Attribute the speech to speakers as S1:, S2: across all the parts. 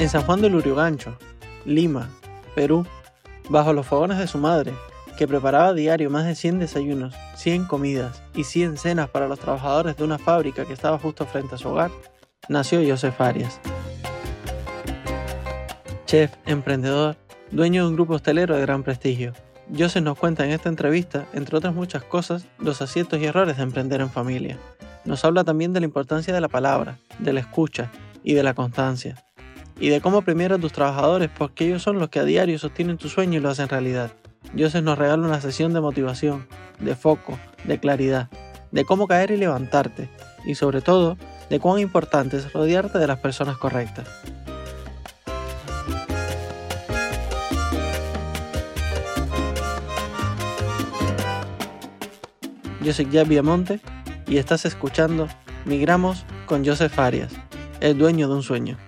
S1: En San Juan del Urigancho, Lima, Perú, bajo los fogones de su madre, que preparaba a diario más de 100 desayunos, 100 comidas y 100 cenas para los trabajadores de una fábrica que estaba justo frente a su hogar, nació Joseph Arias. Chef, emprendedor, dueño de un grupo hostelero de gran prestigio. Joseph nos cuenta en esta entrevista, entre otras muchas cosas, los aciertos y errores de emprender en familia. Nos habla también de la importancia de la palabra, de la escucha y de la constancia. Y de cómo premiar a tus trabajadores porque ellos son los que a diario sostienen tu sueño y lo hacen realidad. Joseph nos regala una sesión de motivación, de foco, de claridad, de cómo caer y levantarte, y sobre todo, de cuán importante es rodearte de las personas correctas. Yo soy Jack Viamonte y estás escuchando Migramos con Joseph Arias, el dueño de un sueño.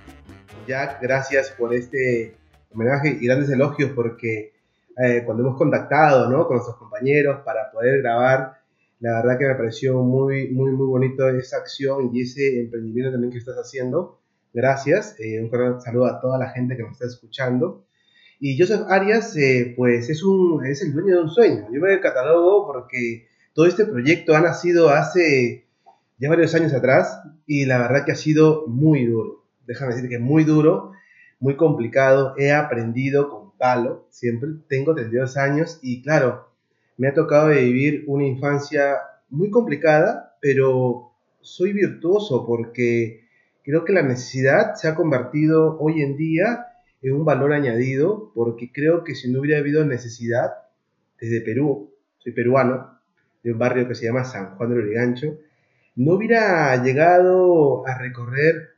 S2: Jack, gracias por este homenaje y grandes elogios porque eh, cuando hemos contactado ¿no? con nuestros compañeros para poder grabar, la verdad que me pareció muy, muy, muy bonito esa acción y ese emprendimiento también que estás haciendo. Gracias. Eh, un saludo a toda la gente que nos está escuchando. Y Joseph Arias, eh, pues es, un, es el dueño de un sueño. Yo me catalogo porque todo este proyecto ha nacido hace ya varios años atrás y la verdad que ha sido muy duro. Déjame decirte que muy duro, muy complicado. He aprendido con palo, siempre. Tengo 32 años y claro, me ha tocado vivir una infancia muy complicada, pero soy virtuoso porque creo que la necesidad se ha convertido hoy en día en un valor añadido, porque creo que si no hubiera habido necesidad, desde Perú, soy peruano, de un barrio que se llama San Juan de Lurigancho, no hubiera llegado a recorrer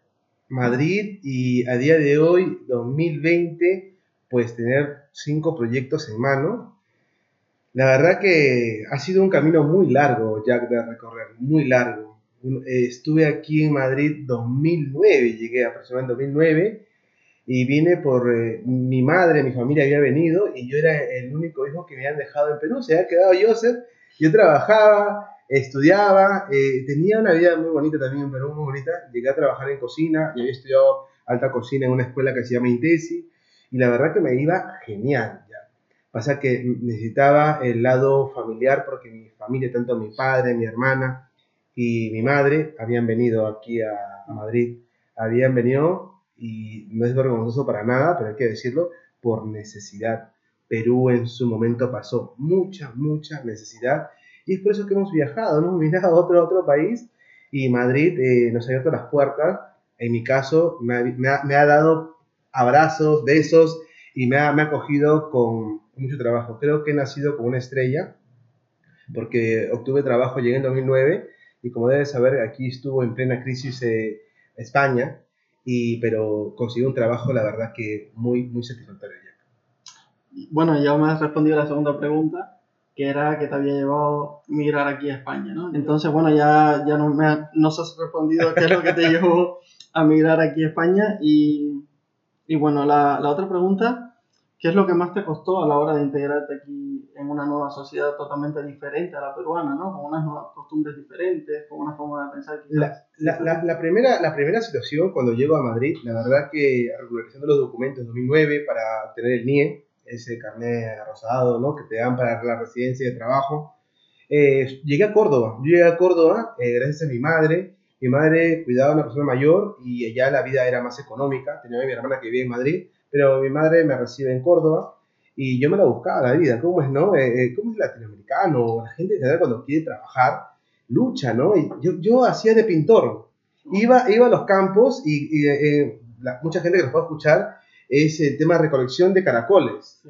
S2: Madrid y a día de hoy, 2020, pues tener cinco proyectos en mano. La verdad que ha sido un camino muy largo, Jack, de recorrer, muy largo. Eh, estuve aquí en Madrid 2009, llegué aproximadamente 2009 y vine por eh, mi madre, mi familia había venido y yo era el único hijo que me habían dejado en Perú, se había quedado Joseph, yo trabajaba, estudiaba, eh, tenía una vida muy bonita también en Perú, muy bonita, llegué a trabajar en cocina y había estudiado alta cocina en una escuela que se llama Intesi y la verdad que me iba genial. Ya. Pasa que necesitaba el lado familiar porque mi familia, tanto mi padre, mi hermana y mi madre, habían venido aquí a, Madrid. Habían venido, y no es vergonzoso para nada, pero hay que decirlo, por necesidad. Perú en su momento pasó mucha, mucha necesidad y es por eso que hemos viajado, hemos viajado a otro, otro país y Madrid eh, nos ha abierto las puertas. En mi caso, me me ha dado abrazos, besos y me ha, me ha acogido con mucho trabajo. Creo que he nacido como una estrella porque obtuve trabajo, llegué en 2009 y como debes saber, aquí estuvo en plena crisis eh, España, y, pero conseguí un trabajo, la verdad que muy, muy satisfactorio.
S1: Bueno, ya me has respondido a la segunda pregunta, que era que te había llevado a migrar aquí a España, ¿no? Entonces, bueno, ya, ya no me nos has respondido qué es lo que te llevó a migrar aquí a España y y bueno, la, la, otra pregunta, ¿qué es lo que más te costó a la hora de integrarte aquí en una nueva sociedad totalmente diferente a la peruana, ¿no? Con unas nuevas costumbres diferentes, con una forma de pensar.
S2: La, la, la, primera, la primera situación cuando llego a Madrid, la verdad que regularizando los documentos en 2009 para obtener el NIE, ese carnet rosado, ¿no? Que te dan para la residencia de trabajo. Eh, llegué a Córdoba. Yo llegué a Córdoba eh, gracias a mi madre mi madre cuidaba a una persona mayor y allá la vida era más económica. Tenía a mi hermana que vivía en Madrid, pero mi madre me recibe en Córdoba y yo me la buscaba la vida. ¿Cómo es, no? Eh, eh, ¿Cómo es latinoamericano? La gente en cuando quiere trabajar lucha, ¿no? Y yo, yo hacía de pintor. Iba, iba a los campos y, eh, mucha gente que nos puede escuchar es el tema de recolección de caracoles.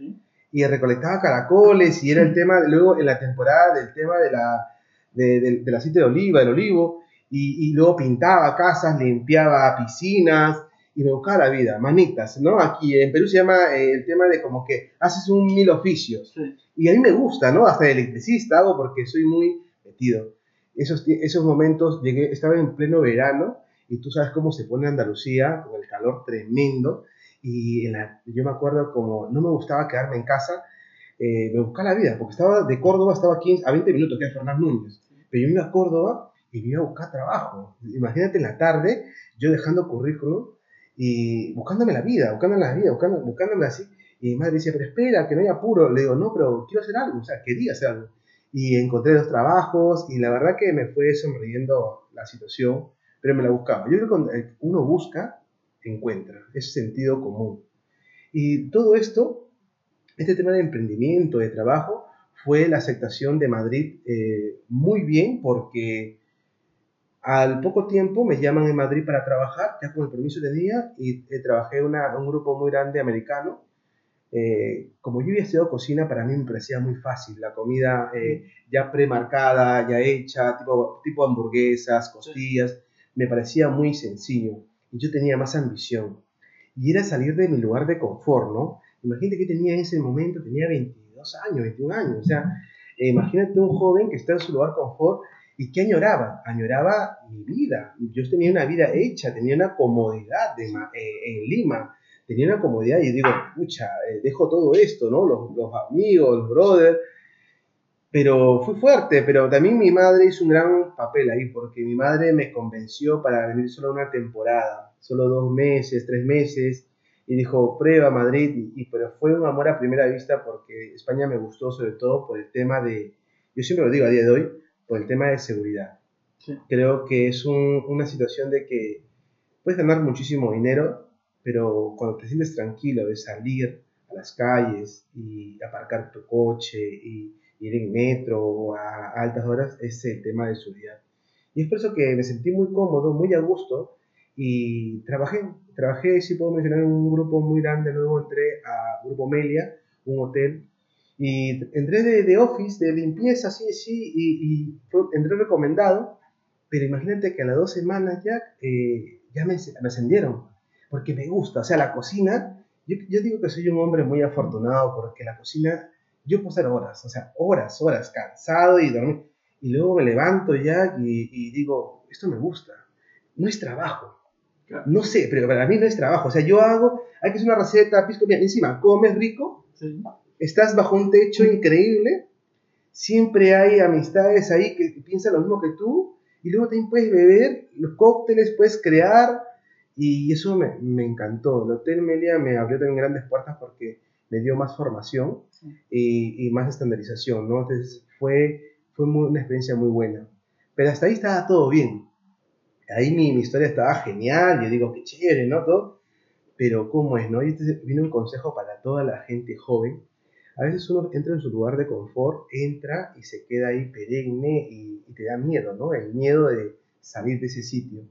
S2: Y recolectaba caracoles y era el tema, luego en la temporada del tema de la, del aceite de oliva, del olivo y, luego pintaba casas, limpiaba piscinas y me buscaba la vida, manitas, ¿no? Aquí en Perú se llama eh, el tema de como que haces un mil oficios. Y a mí me gusta, ¿no? Hasta de electricista hago porque soy muy metido. Esos, esos momentos llegué, estaba en pleno verano y tú sabes cómo se pone Andalucía con el calor tremendo. Y yo me acuerdo como no me gustaba quedarme en casa, eh, me buscaba la vida, porque estaba de Córdoba, estaba aquí a 20 minutos, que es Fernández Núñez. Pero yo me iba a Córdoba y me iba a buscar trabajo. Imagínate en la tarde, yo dejando currículum y buscándome la vida, buscándome la vida, buscando, buscándome así. Y mi madre dice, pero espera, que no hay apuro. Le digo, no, pero quiero hacer algo, o sea, quería hacer algo. Y encontré dos trabajos y la verdad que me fue sonriendo la situación, pero me la buscaba. Yo creo que cuando uno busca, encuentra, es sentido común. Y todo esto, este tema de emprendimiento, de trabajo, fue la aceptación de Madrid eh, muy bien porque al poco tiempo me llaman en Madrid para trabajar, ya con el permiso de día, y eh, trabajé en un grupo muy grande americano. Eh, como yo había estudiado cocina, para mí me parecía muy fácil. La comida eh, ya premarcada, ya hecha, tipo, tipo hamburguesas, costillas, me parecía muy sencillo. Yo tenía más ambición. Y era salir de mi lugar de confort, ¿no? Imagínate que tenía en ese momento, tenía 22 años, 21 años. O sea, imagínate un joven que está en su lugar de confort ¿Y qué añoraba? Añoraba mi vida. Yo tenía una vida hecha, tenía una comodidad de, eh, en Lima, tenía una comodidad y digo, pucha, eh, dejo todo esto, ¿no? Los, los amigos, los brothers. Pero fue fuerte, pero también mi madre hizo un gran papel ahí, porque mi madre me convenció para venir solo una temporada, solo dos meses, tres meses, y dijo, prueba Madrid, y, pero fue un amor a primera vista porque España me gustó sobre todo por el tema de, yo siempre lo digo a día de hoy, por el tema de seguridad. Creo que es una situación de que puedes ganar muchísimo dinero, pero cuando te sientes tranquilo de salir a las calles y aparcar tu coche y ir en metro a altas horas, es el tema de seguridad. Y es por eso que me sentí muy cómodo, muy a gusto y trabajé. Trabajé, si puedo mencionar, en un grupo muy grande. Luego entré a Grupo Melia, un hotel y entré de, office, de limpieza, sí, sí, y, entré recomendado, pero imagínate que a las dos semanas ya, eh, ya me, me, ascendieron, porque me gusta, o sea, la cocina, yo, yo, digo que soy un hombre muy afortunado porque la cocina, yo puedo hacer horas, o sea, horas, horas, cansado y dormir, y luego me levanto ya y, y digo, esto me gusta, no es trabajo, no sé, pero para mí no es trabajo, o sea, yo hago, hay que hacer una receta, pisco bien, encima, comes rico, sí. estás bajo un techo increíble, siempre hay amistades ahí que piensan lo mismo que tú, y luego también puedes beber los cócteles, puedes crear, y eso me, me encantó. El Hotel Melia me abrió también grandes puertas porque me dio más formación y, y, más estandarización, ¿no? Entonces fue, fue una experiencia muy buena. Pero hasta ahí estaba todo bien. Ahí mi, mi historia estaba genial, yo digo, qué chévere, ¿no? Todo. Pero ¿cómo es, no? Y entonces viene un consejo para toda la gente joven a veces uno entra en su lugar de confort, entra y se queda ahí perenne y, te da miedo, ¿no? El miedo de salir de ese sitio.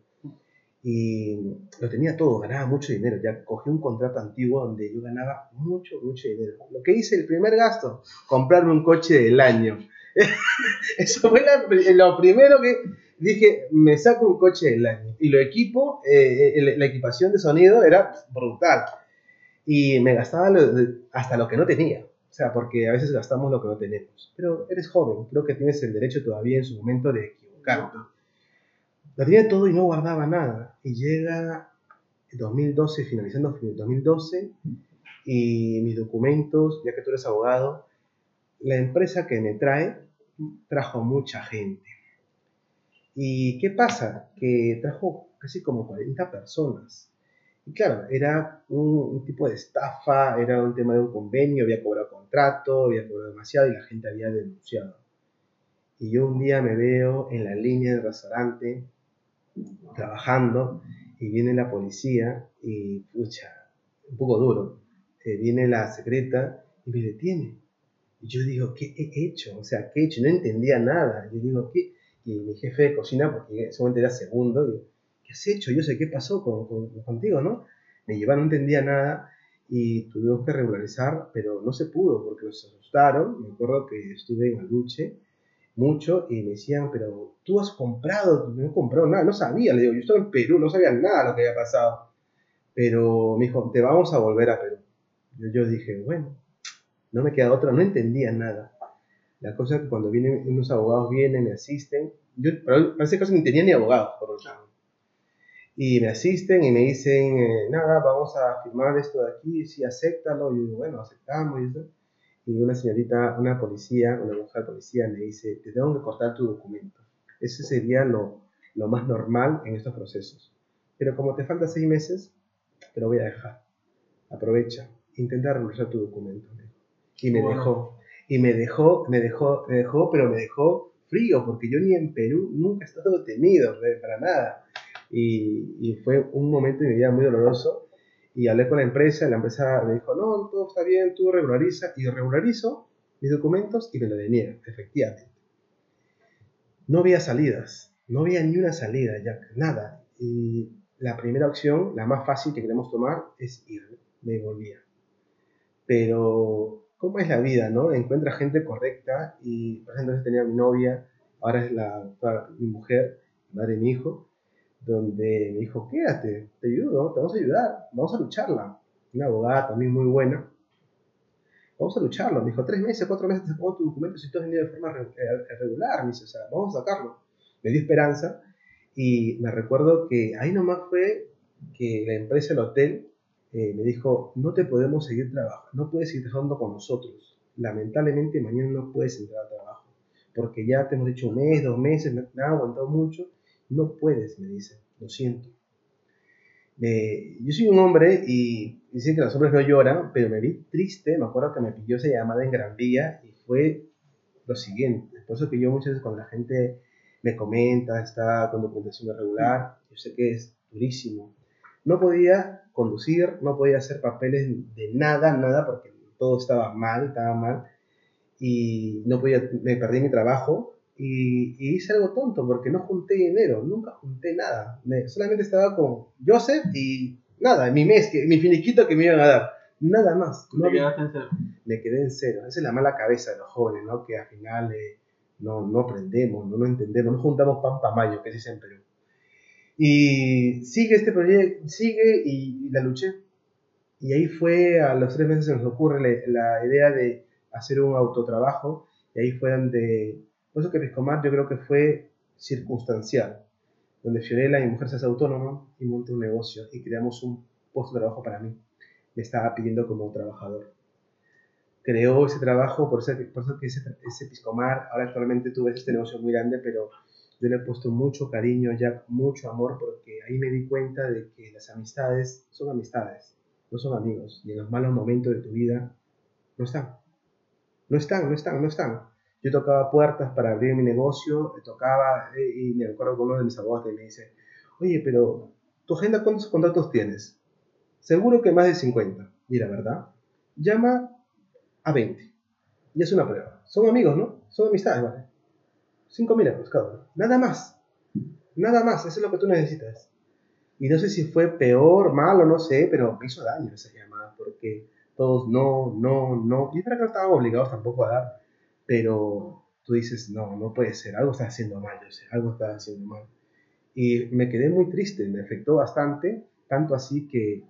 S2: Y lo tenía todo, ganaba mucho dinero. Ya cogí un contrato antiguo donde yo ganaba mucho, mucho dinero. Lo que hice, el primer gasto, comprarme un coche del año. Eso fue lo primero que dije, me saco un coche del año. Y lo equipo, eh, la equipación de sonido era brutal. Y me gastaba hasta lo que no tenía. O sea, porque a veces gastamos lo que no tenemos. Pero eres joven, creo que tienes el derecho todavía en su momento de equivocarte. Lo tenía todo y no guardaba nada. Y llega 2012, finalizando 2012, y mis documentos, ya que tú eres abogado, la empresa que me trae trajo mucha gente. ¿Y qué pasa? Que trajo casi como 40 personas. Y claro, era un, tipo de estafa, era un tema de un convenio, había cobrado contrato, había cobrado demasiado y la gente había denunciado. Y yo un día me veo en la línea del restaurante trabajando y viene la policía y, pucha, un poco duro, eh, viene la secreta y me detiene. Y yo digo, ¿qué he hecho? O sea, ¿qué he hecho? No entendía nada. Yo digo, ¿qué? Y mi jefe de cocina, porque en ese momento era segundo, digo, ¿qué has hecho? Yo sé qué pasó contigo, ¿no? Me llevaron, no entendía nada y tuvimos que regularizar, pero no se pudo porque nos asustaron. Me acuerdo que estuve en Aluche mucho y me decían, pero tú has comprado, no he comprado nada, no sabía, le digo, yo estaba en Perú, no sabía nada lo que había pasado. Pero me dijo, te vamos a volver a Perú. Yo, dije, bueno, no me queda otra, no entendía nada. La cosa es que cuando vienen unos abogados vienen, me asisten, yo parece que ni tenía ni abogados, por lo tanto y me asisten y me dicen, eh, nada, vamos a firmar esto de aquí, sí, acéptalo, y yo digo, bueno, aceptamos y eso. Y una señorita, una policía, una mujer policía me dice, te tengo que cortar tu documento. Ese sería lo, lo más normal en estos procesos. Pero como te faltan seis meses, te lo voy a dejar. Aprovecha, intenta regularizar tu documento. Y me dejó, y me dejó, me dejó, me dejó, pero me dejó frío, porque yo ni en Perú nunca he estado detenido, para nada. Y, y, fue un momento de mi vida muy doloroso. Y hablé con la empresa, la empresa me dijo, no, todo está bien, tú regulariza. Y regularizo mis documentos y me lo deniegan, efectivamente. No había salidas, no había ni una salida, ya nada. Y la primera opción, la más fácil que queremos tomar, es ir. Me volvía. Pero cómo es la vida, ¿no? Encuentra gente correcta y, por ejemplo, tenía mi novia, ahora es la, mi mujer, madre de mi hijo, donde me dijo, quédate, te ayudo, te vamos a ayudar, vamos a lucharla. Una abogada también muy buena. Vamos a lucharlo. Me dijo, tres meses, cuatro meses te pongo tu documento si tú has venido de forma eh, regular. Me dice, vamos a sacarlo. Me dio esperanza y me recuerdo que ahí nomás fue que la empresa, el hotel, eh, me dijo, no te podemos seguir trabajando, no puedes seguir trabajando con nosotros. Lamentablemente mañana no puedes entrar a trabajo, porque ya te hemos dicho un mes, dos meses, me, ha aguantado mucho, no puedes, me dice, lo siento. yo soy un hombre y dicen que los hombres no lloran, pero me vi triste, me acuerdo que me pidió esa llamada en Gran Vía y fue lo siguiente. Por eso que yo muchas veces cuando la gente me comenta, está con documentación irregular, yo sé que es durísimo, no podía conducir, no podía hacer papeles de nada, nada, porque todo estaba mal, estaba mal. Y no podía, me perdí mi trabajo y, hice algo tonto porque no junté dinero, nunca junté nada. solamente estaba con Joseph y nada, mi mes, que, mi finiquito que me iban a dar. Nada más.
S1: No, quedaste en cero?
S2: Me quedé en cero. Esa es la mala cabeza de los jóvenes, ¿no? Que al final eh, no, no aprendemos, no lo entendemos, no juntamos pan para mayo, que se dice en Perú. Y sigue este proyecto, sigue y, la luché. Y ahí fue, a los tres meses se nos ocurre la, idea de hacer un autotrabajo. Y ahí fue donde, por eso que Piscomar yo creo que fue circunstancial. Donde Fiorella, mi mujer, se hace autónoma y monta un negocio y creamos un puesto de trabajo para mí. Me estaba pidiendo como trabajador. Creó ese trabajo, por eso, por eso que ese, ese Piscomar, ahora actualmente tú ves este negocio muy grande, pero yo le he puesto mucho cariño, ya mucho amor, porque ahí me di cuenta de que las amistades son amistades, no son amigos, y en los malos momentos de tu vida no están. No están, no están, no están. Yo tocaba puertas para abrir mi negocio, tocaba, eh, y me acuerdo con uno de mis abogados que me dice, oye, pero tu agenda, ¿cuántos contratos tienes? Seguro que más de 50. Mira, ¿verdad? Llama a 20. Y es una prueba. Son amigos, ¿no? Son amistades, ¿vale? 5.000 euros cada uno. Nada más. Nada más. Eso es lo que tú necesitas. Y no sé si fue peor, malo, no sé, pero me hizo daño esa llamada porque todos no, no, no. Y verdad que no estábamos obligados tampoco a dar, pero tú dices, no, no puede ser, algo está haciendo mal, yo sé, algo está haciendo mal. Y me quedé muy triste, me afectó bastante, tanto así que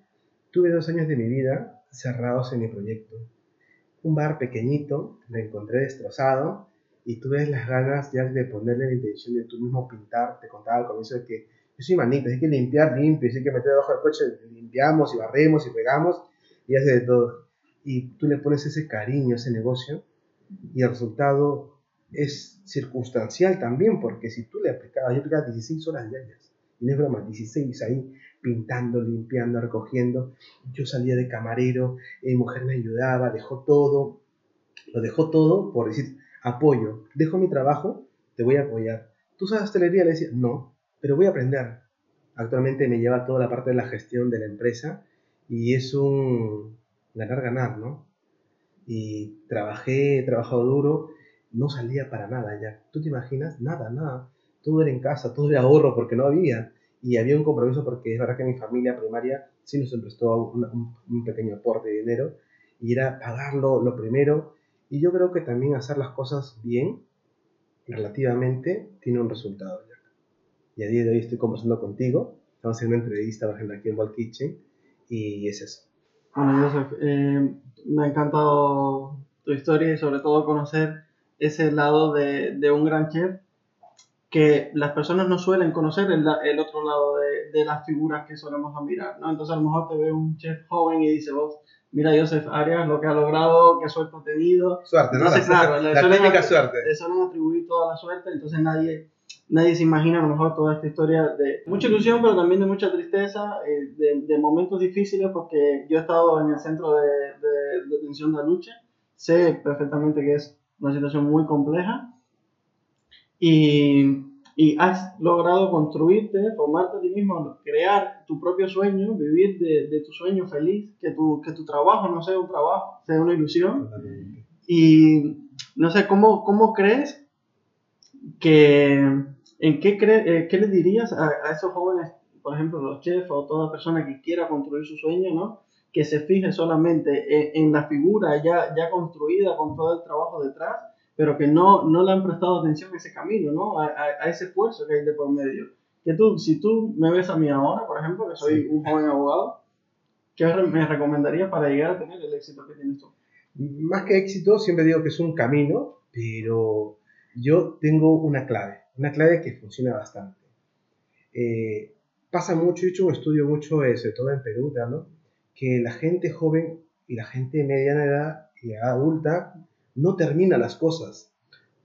S2: tuve dos años de mi vida cerrados en mi proyecto. Un bar pequeñito, me encontré destrozado y tú ves las ganas ya de ponerle la intención de tú mismo pintar. Te contaba al comienzo de que yo soy manita, hay que limpiar, limpio, hay que meter debajo del coche, limpiamos y barremos y pegamos y hace de todo. Y tú le pones ese cariño ese negocio y el resultado es circunstancial también, porque si tú le aplicabas, yo aplicaba 16 horas diarias, y no es broma, 16 ahí pintando, limpiando, recogiendo. Yo salía de camarero, mi mujer me ayudaba, dejó todo, lo dejó todo por decir, apoyo, dejo mi trabajo, te voy a apoyar. ¿Tú sabes hostelería? Le decía, no, pero voy a aprender. Actualmente me lleva toda la parte de la gestión de la empresa y es un ganar-ganar, ¿no? Y trabajé, he trabajado duro, no salía para nada ya. ¿Tú te imaginas? Nada, nada. Todo era en casa, todo era ahorro porque no había. Y había un compromiso porque es verdad que mi familia primaria sí nos prestó un, pequeño aporte de dinero y era pagarlo lo primero y yo creo que también hacer las cosas bien, relativamente, tiene un resultado. Y a día de hoy estoy conversando contigo. Estamos en una entrevista, por ejemplo, aquí en Walt Kitchen. Y es eso.
S1: Bueno, Joseph, eh, me ha encantado tu historia y sobre todo conocer ese lado de, de un gran chef que las personas no suelen conocer el, el otro lado de, de, las figuras que solemos admirar, ¿no? Entonces a lo mejor te ve un chef joven y dice, vos, mira Joseph Arias lo que ha logrado, qué suerte ha tenido.
S2: Suerte,
S1: entonces,
S2: ¿no?
S1: Claro,
S2: la, la suerte.
S1: Le suelen atribuir toda la suerte, entonces nadie nadie se imagina a lo mejor toda esta historia de mucha ilusión, pero también de mucha tristeza, eh, de, de, momentos difíciles, porque yo he estado en el centro de, de, de detención de lucha, sé perfectamente que es una situación muy compleja. Y, y has logrado construirte, formarte a ti mismo, crear tu propio sueño, vivir de, de, tu sueño feliz, que tu, que tu trabajo no sea un trabajo, sea una ilusión. Y no sé, ¿cómo, cómo crees que, en qué, cre, eh, qué le dirías a, a, esos jóvenes, por ejemplo, los chefs o toda persona que quiera construir su sueño, ¿no? que se fije solamente en, en, la figura ya, ya construida con todo el trabajo detrás, pero que no, no le han prestado atención a ese camino, ¿no? a, a, a ese esfuerzo que hay de por medio. Que tú, si tú me ves a mí ahora, por ejemplo, que soy sí. un joven abogado, ¿qué me recomendarías para llegar a tener el éxito que tienes tú?
S2: Más que éxito, siempre digo que es un camino, pero yo tengo una clave, una clave que funciona bastante. Eh, pasa mucho, he hecho un estudio mucho, eh, sobre todo en Perú, ¿no? que la gente joven y la gente de mediana edad y adulta no termina las cosas.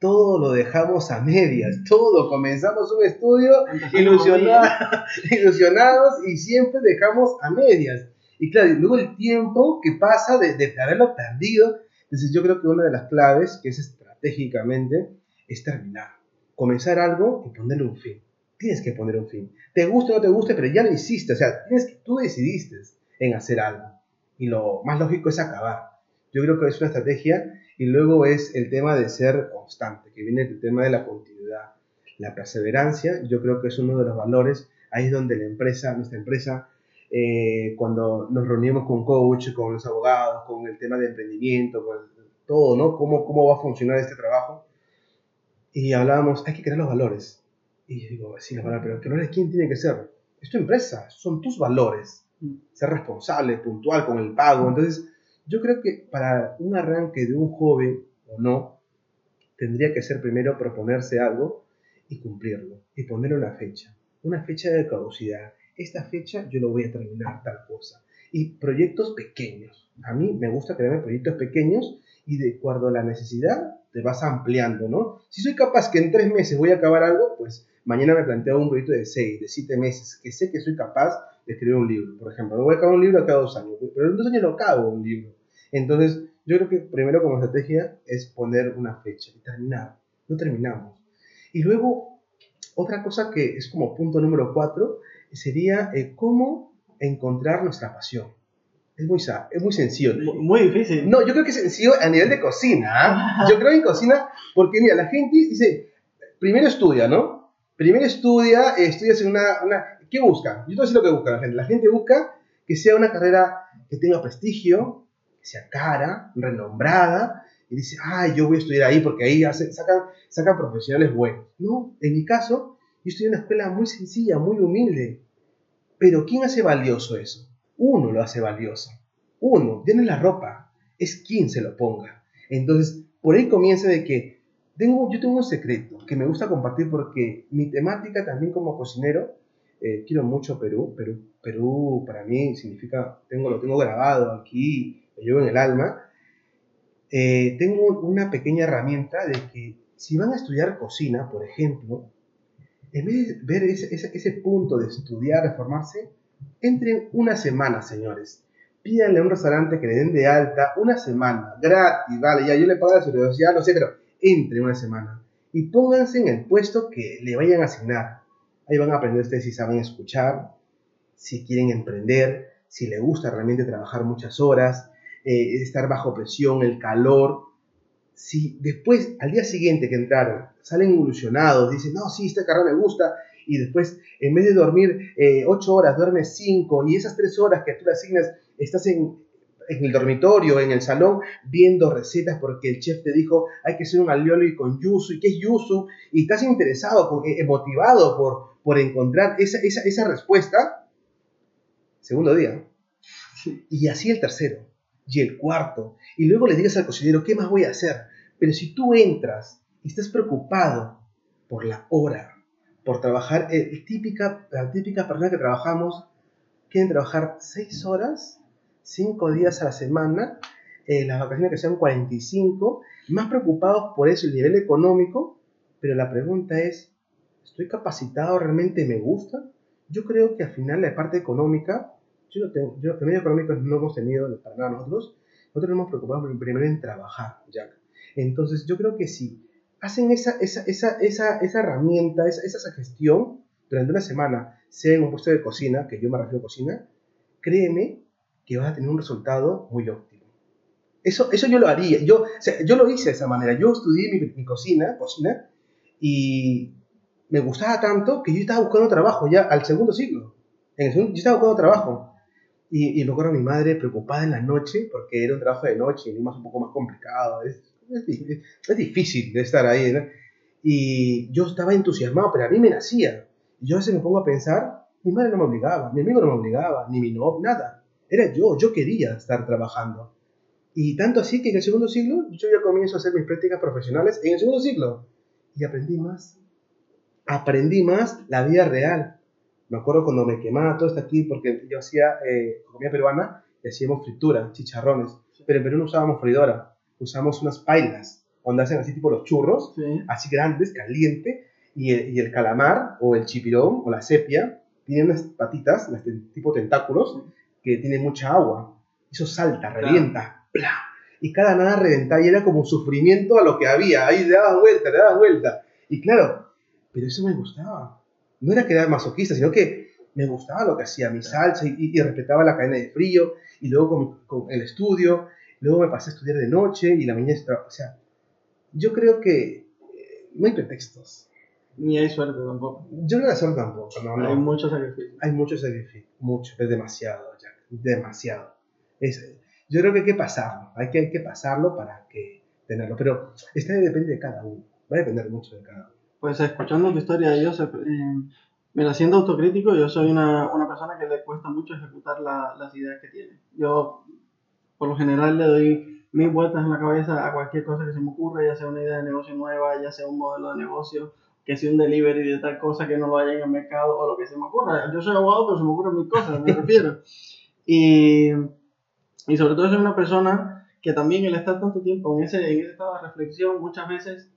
S2: Todo lo dejamos a medias, todo. Comenzamos un estudio ilusionado, ilusionados y siempre dejamos a medias. Y claro, luego el tiempo que pasa de, de haberlo perdido. Entonces yo creo que una de las claves, que es estratégicamente, es terminar. Comenzar algo y ponerle un fin. Tienes que poner un fin. Te guste o no te guste, pero ya lo hiciste. O sea, tienes que, tú decidiste en hacer algo. Y lo más lógico es acabar. Yo creo que es una estrategia y luego es el tema de ser constante, que viene el tema de la continuidad. La perseverancia, yo creo que es uno de los valores. Ahí es donde la empresa, nuestra empresa, eh, cuando nos reunimos con coach, con los abogados, con el tema de emprendimiento, con todo, ¿no? ¿Cómo, cómo va a funcionar este trabajo? Y hablábamos, hay que crear los valores. Y yo digo, sí, los valores, pero que no eres quién tiene que ser. Es tu empresa, son tus valores. Ser responsable, puntual con el pago. Entonces, yo creo que para un arranque de un joven o no, tendría que ser primero proponerse algo y cumplirlo. Y poner una fecha. Una fecha de caducidad. Esta fecha yo lo voy a terminar tal cosa. Y proyectos pequeños. A mí me gusta crear proyectos pequeños y de acuerdo a la necesidad te vas ampliando, ¿no? Si soy capaz que en tres meses voy a acabar algo, pues mañana me planteo un proyecto de seis, de siete meses, que sé que soy capaz de escribir un libro, por ejemplo. No voy a acabar un libro cada dos años, pero en dos años lo acabo un libro. Entonces, yo creo que primero como estrategia es poner una fecha y terminar. No terminamos. Y luego, otra cosa que es como punto número cuatro, sería eh, cómo encontrar nuestra pasión. Es muy, es muy sencillo.
S1: Muy difícil.
S2: No, yo creo que es sencillo a nivel de cocina. ¿eh? Yo creo en cocina, porque mira, la gente dice, primero estudia, ¿no? Primero estudia, estudias en una, una... ¿Qué busca? Yo te voy a decir lo que busca la gente. La gente busca que sea una carrera que tenga prestigio, que sea cara, renombrada, y dice, ay, yo voy a estudiar ahí porque ahí hace, sacan, sacan profesionales buenos. No, en mi caso, yo estudié en una escuela muy sencilla, muy humilde. Pero ¿quién hace valioso eso? Uno lo hace valioso. Uno, tiene la ropa, es quien se lo ponga. Entonces, por ahí comienza de que tengo, yo tengo un secreto que me gusta compartir porque mi temática también como cocinero, eh, quiero mucho Perú, Perú, Perú para mí significa, tengo, lo tengo grabado aquí, lo llevo en el alma. Eh, tengo una pequeña herramienta de que si van a estudiar cocina, por ejemplo, en vez de ver ese, ese, ese punto de estudiar, de formarse, Entren una semana, señores. Pídanle a un restaurante que le den de alta una semana, gratis, vale, ya yo le pago la seguridad, no sé, pero entren una semana. Y pónganse en el puesto que le vayan a asignar. Ahí van a aprender ustedes si saben escuchar, si quieren emprender, si les gusta realmente trabajar muchas horas, eh, estar bajo presión, el calor. Si después, al día siguiente que entraron, salen evolucionados, dicen, no, sí, esta carrera me gusta, y después, en vez de dormir eh, 8 horas, duermes 5 y esas 3 horas que tú le asignas, estás en, en, el dormitorio, en el salón, viendo recetas porque el chef te dijo hay que hacer un alioli con yuzu y qué es yuzu y estás interesado, eh, motivado por, por encontrar esa, esa, esa respuesta. Segundo día. Y así el tercero y el cuarto. Y luego le digas al cocinero, ¿qué más voy a hacer? Pero si tú entras y estás preocupado por la hora, por trabajar, eh, típica, la típica persona que trabajamos, quieren trabajar 6 horas, 5 días a la semana, eh, las vacaciones que sean 45, más preocupados por eso, el nivel económico, pero la pregunta es, ¿Estoy capacitado? ¿Realmente me gusta? Yo creo que al final la parte económica, yo no tengo, yo, el medio económico no hemos tenido para nada nosotros, nosotros nos hemos preocupado primero en trabajar, Jack. Entonces yo creo que si hacen esa, esa, esa, esa, esa herramienta, esa, esa gestión durante una semana, sea en un puesto de cocina, que yo me refiero a cocina, créeme que vas a tener un resultado muy óptimo. Eso, eso yo lo haría. Yo, yo lo hice de esa manera. Yo estudié mi, mi cocina, cocina y me gustaba tanto que yo estaba buscando trabajo ya al segundo siglo. En el yo estaba buscando trabajo. Y, y me acuerdo a mi madre preocupada en la noche, porque era un trabajo de noche y más un poco más complicado. Es, es, es difícil de estar ahí. ¿no? Y yo estaba entusiasmado, pero a mí me nacía. Y yo a veces me pongo a pensar, mi madre no me obligaba, mi amigo no me obligaba, ni mi novio, nada. Era yo, yo quería estar trabajando. Y tanto así que en el segundo siglo yo ya comienzo a hacer mis prácticas profesionales en el segundo siglo. Y aprendí más. Aprendí más la vida real. Me acuerdo cuando me quemaba todo esto aquí, porque yo hacía eh, comida peruana y hacíamos fritura, chicharrones. Pero en Perú no usábamos freidora, usamos unas pailas, donde hacen así tipo los churros,
S1: Sí.
S2: así grandes, caliente, y el, y el calamar o el chipirón o la sepia tiene unas patitas, las tipo tentáculos, que tienen mucha agua. Eso salta, revienta, ¡pla! y cada nada reventaba y era como un sufrimiento a lo que había. Ahí le dabas vuelta, le dabas vuelta. Y claro, pero eso me gustaba. No era que era masoquista, sino que me gustaba lo que hacía, mi salsa, y, y respetaba la cadena de frío, y luego con el estudio, luego me pasé a estudiar de noche y la mañana o sea, yo creo que eh, no hay pretextos.
S1: Ni hay suerte tampoco.
S2: Yo no la suerte tampoco, no, no.
S1: Hay mucho sacrificio.
S2: Hay mucho sacrificio, mucho, es demasiado, Jack, demasiado. Es, yo creo que hay que pasarlo, hay que, hay que pasarlo para que tenerlo, pero esto depende de cada uno, va a depender mucho de cada uno.
S1: Pues escuchando tu historia de Joseph, eh, mira, siendo autocrítico, yo soy una, una persona que le cuesta mucho ejecutar la- las ideas que tiene. Yo, por lo general, le doy mil vueltas en la cabeza a cualquier cosa que se me ocurra, ya sea una idea de negocio nueva, ya sea un modelo de negocio, que sea un delivery de tal cosa que no lo haya en el mercado o lo que se me ocurra. Yo soy abogado, pero se me ocurren mil cosas, me refiero. Y, y sobre todo soy una persona que también el estar tanto tiempo en ese, en ese estado de reflexión muchas veces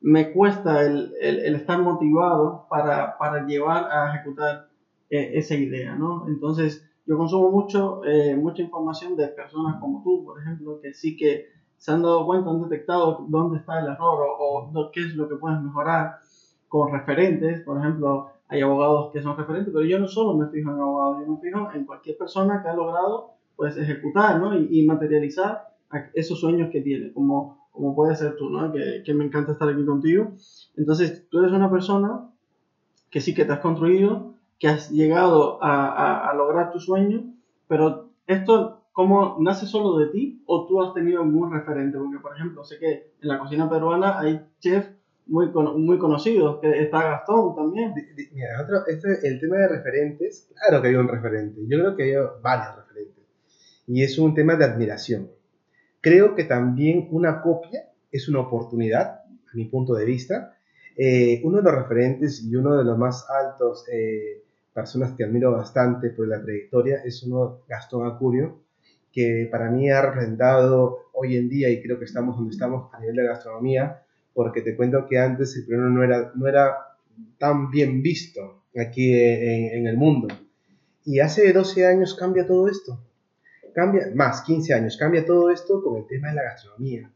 S1: me cuesta el, el, el estar motivado para, para, llevar a ejecutar eh, esa idea, ¿no? Entonces, yo consumo mucho, eh, mucha información de personas como tú, por ejemplo, que sí que se han dado cuenta, han detectado dónde está el error o, o qué es lo que puedes mejorar con referentes, por ejemplo, hay abogados que son referentes, pero yo no solo me fijo en abogados, yo me fijo en cualquier persona que ha logrado pues ejecutar ¿no? y, y materializar esos sueños que tiene, como, como puede ser tú, ¿no? que, que me encanta estar aquí contigo. Entonces, tú eres una persona que sí que te has construido, que has llegado a, a, a lograr tu sueño, pero esto, ¿cómo nace solo de ti o tú has tenido algún referente? Porque, por ejemplo, sé que en la cocina peruana hay chefs muy, con, muy conocidos, que está Gastón también.
S2: Mira, otro, este, el tema de referentes, claro que hay un referente, yo creo que hay varios referentes, y es un tema de admiración. Creo que también una copia es una oportunidad, a mi punto de vista. Eh, uno de los referentes y uno de los más altos eh, personas que admiro bastante por la trayectoria es uno, Gastón Acurio, que para mí ha representado hoy en día, y creo que estamos donde estamos a nivel de gastronomía, porque te cuento que antes el peruano no era, no era tan bien visto aquí en, en, el mundo. Y hace 12 años cambia todo esto. Cambia, más 15 años, cambia todo esto con el tema de la gastronomía.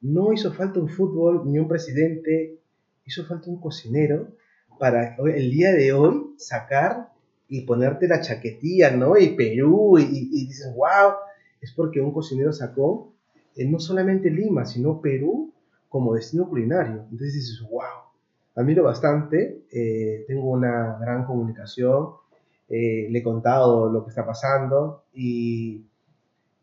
S2: No hizo falta un fútbol ni un presidente, hizo falta un cocinero para el día de hoy sacar y ponerte la chaquetilla, ¿no? Y Perú, y, y dices, wow, es porque un cocinero sacó eh, no solamente Lima, sino Perú como destino culinario. Entonces dices, wow, admiro bastante, eh, tengo una gran comunicación, eh, le he contado lo que está pasando y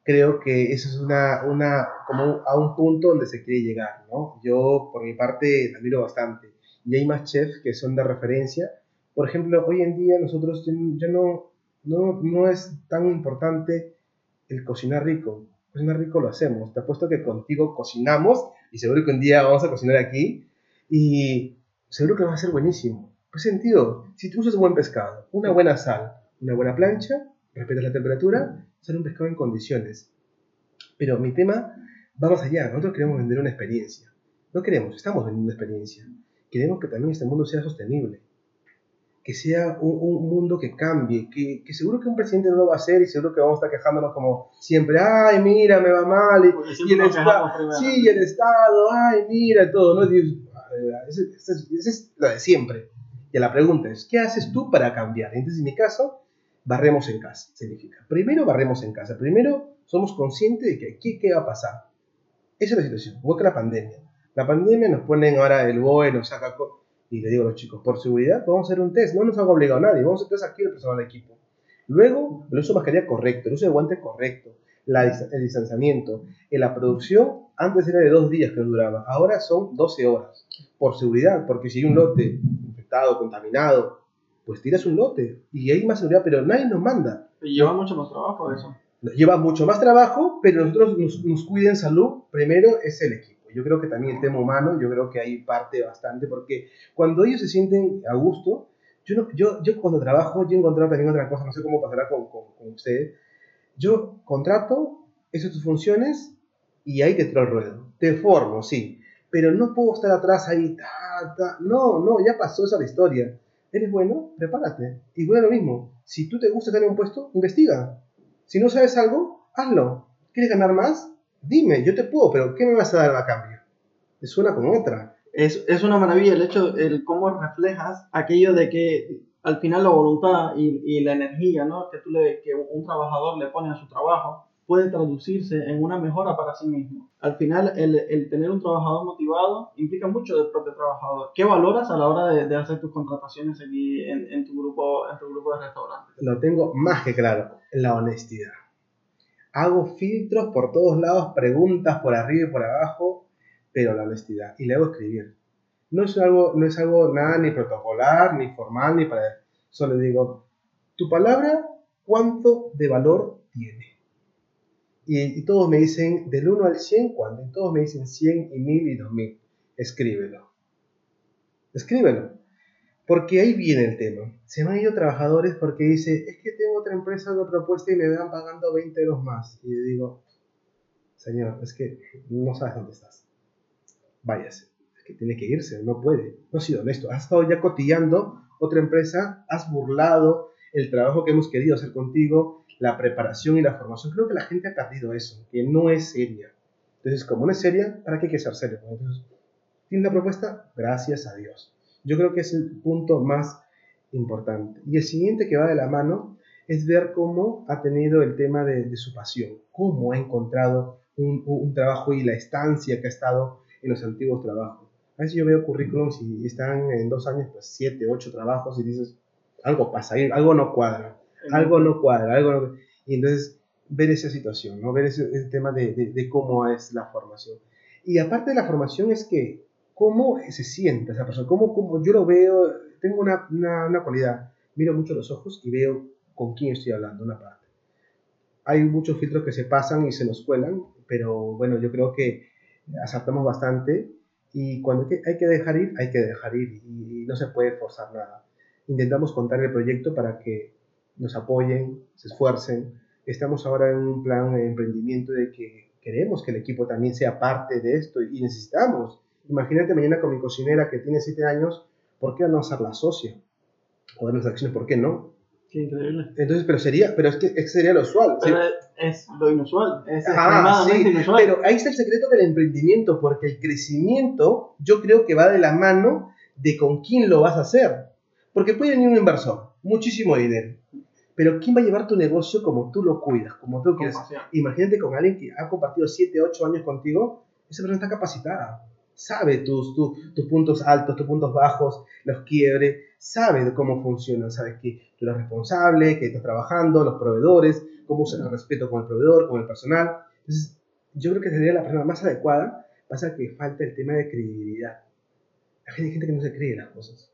S2: creo que eso es una, una, como a un punto donde se quiere llegar, ¿no? Yo, por mi parte, admiro bastante. Y hay más chefs que son de referencia. Por ejemplo, hoy en día nosotros ya no, no, no es tan importante el cocinar rico. Cocinar rico lo hacemos. Te apuesto que contigo cocinamos y seguro que un día vamos a cocinar aquí y seguro que va a ser buenísimo. Pues sentido, si tú usas buen pescado, una buena sal, una buena plancha, respetas la temperatura, sale un pescado en condiciones. Pero mi tema va más allá. Nosotros queremos vender una experiencia. No queremos, estamos vendiendo una experiencia. Queremos que también este mundo sea sostenible, que sea un, mundo que cambie, que, que, seguro que un presidente no lo va a hacer y seguro que vamos a estar quejándonos como siempre, ay, mira, me va mal, y, el, Estado, sí, el Estado, ay, mira, todo, ¿no? Ese, es lo de siempre. Y la pregunta es, ¿qué haces tú para cambiar? Entonces, en mi caso, barremos en casa, significa. Primero barremos en casa, primero somos conscientes de que aquí, ¿qué va a pasar? Esa es la situación, igual que la pandemia. La pandemia nos ponen ahora el BOE, nos saca... Y le digo a los chicos, por seguridad, vamos a hacer un test, no nos ha obligado a nadie, vamos a hacer test aquí el personal del equipo. Luego, el uso de mascarilla correcto, el uso de guante correcto, la, el distanciamiento. En la producción, antes era de dos días que duraba, ahora son 12 horas. Por seguridad, porque si hay un lote infectado, contaminado, pues tiras un lote y hay más seguridad, pero nadie nos manda.
S1: Y lleva mucho más trabajo eso.
S2: Lleva mucho más trabajo, pero nosotros nos, nos cuiden salud, primero es el equipo. Yo creo que también el tema humano, yo creo que hay parte bastante, porque cuando ellos se sienten a gusto, yo, no, yo, yo cuando trabajo, yo he encontrado también otra cosa, no sé cómo pasará con, con, con ustedes, yo contrato, esas tus funciones y ahí te tiro el ruedo. Te formo, sí, pero no puedo estar atrás ahí, no, no, ya pasó esa la historia. ¿Eres bueno? Prepárate. Y bueno, lo mismo, si tú te gusta tener un puesto, investiga. Si no sabes algo, hazlo. ¿Quieres ganar más? Dime, yo te puedo, pero ¿qué me vas a dar a cambio? Es una con otra.
S1: Es, es una maravilla el hecho, el cómo reflejas aquello de que al final la voluntad y, y la energía ¿no? que, tú le, que un trabajador le pone a su trabajo puede traducirse en una mejora para sí mismo. Al final, el, el, tener un trabajador motivado implica mucho del propio trabajador. ¿Qué valoras a la hora de, de hacer tus contrataciones aquí en, en, tu grupo, en tu grupo de restaurantes?
S2: Lo tengo más que claro, la honestidad. Hago filtros por todos lados, preguntas por arriba y por abajo, pero la honestidad. Y le hago escribir. No es algo, no es algo nada ni protocolar, ni formal, ni para... Solo digo, tu palabra, ¿cuánto de valor tiene? Y, todos me dicen del 1 al 100, cuando todos me dicen 100 y 1000 y 2000. Escríbelo. Escríbelo. Porque ahí viene el tema. Se me han ido trabajadores porque dice, es que tengo empresa de propuesta y me van pagando 20 euros más. Y yo digo, señor, es que no sabes dónde estás. Váyase. Es que tiene que irse, no puede. No ha sido honesto. Has estado ya cotillando otra empresa, has burlado el trabajo que hemos querido hacer contigo, la preparación y la formación. Creo que la gente ha perdido eso, que no es seria. Entonces, como no es seria, ¿para qué hay que ser serio? Entonces, ¿tiene una propuesta? Gracias a Dios. Yo creo que es el punto más importante. Y el siguiente que va de la mano es ver cómo ha tenido el tema de, su pasión, cómo ha encontrado un, un, trabajo y la estancia que ha estado en los antiguos trabajos. A veces yo veo currículums y están en dos años, pues siete, ocho trabajos y dices, algo pasa, algo no cuadra algo no cuadra, algo no... Y entonces ver esa situación, ¿no? ver ese, tema de, de, cómo es la formación. Y aparte de la formación es que cómo se siente esa persona, cómo, cómo yo lo veo, tengo una, una, una, cualidad, miro mucho los ojos y veo con quién estoy hablando, una parte. Hay muchos filtros que se pasan y se nos cuelan, pero bueno, yo creo que acertamos bastante y cuando hay que dejar ir, hay que dejar ir y no se puede forzar nada. Intentamos contar el proyecto para que nos apoyen, se esfuercen. Estamos ahora en un plan de emprendimiento de que queremos que el equipo también sea parte de esto y necesitamos. Imagínate mañana con mi cocinera que tiene 7 años, ¿por qué no hacer la socia? O las acciones, ¿por qué no?
S1: Qué increíble.
S2: Entonces, pero sería, pero es que sería lo usual.
S1: es lo inusual. Es
S2: ah, sí, inusual. Pero ahí está el secreto del emprendimiento, porque el crecimiento yo creo que va de la mano de con quién lo vas a hacer. Porque puede venir un inversor, muchísimo dinero. Pero ¿quién va a llevar tu negocio como tú lo cuidas, como tú quieres? Imagínate con alguien que ha compartido 7, 8 años contigo, esa persona está capacitada, sabe tus, tus puntos altos, tus puntos bajos, los quiebres, sabe cómo funcionan, sabe que tú eres responsable, que estás trabajando, los proveedores, cómo usas el respeto con el proveedor, con el personal. Entonces, yo creo que sería la persona más adecuada, pasa que falta el tema de credibilidad. Hay gente que no se cree las cosas.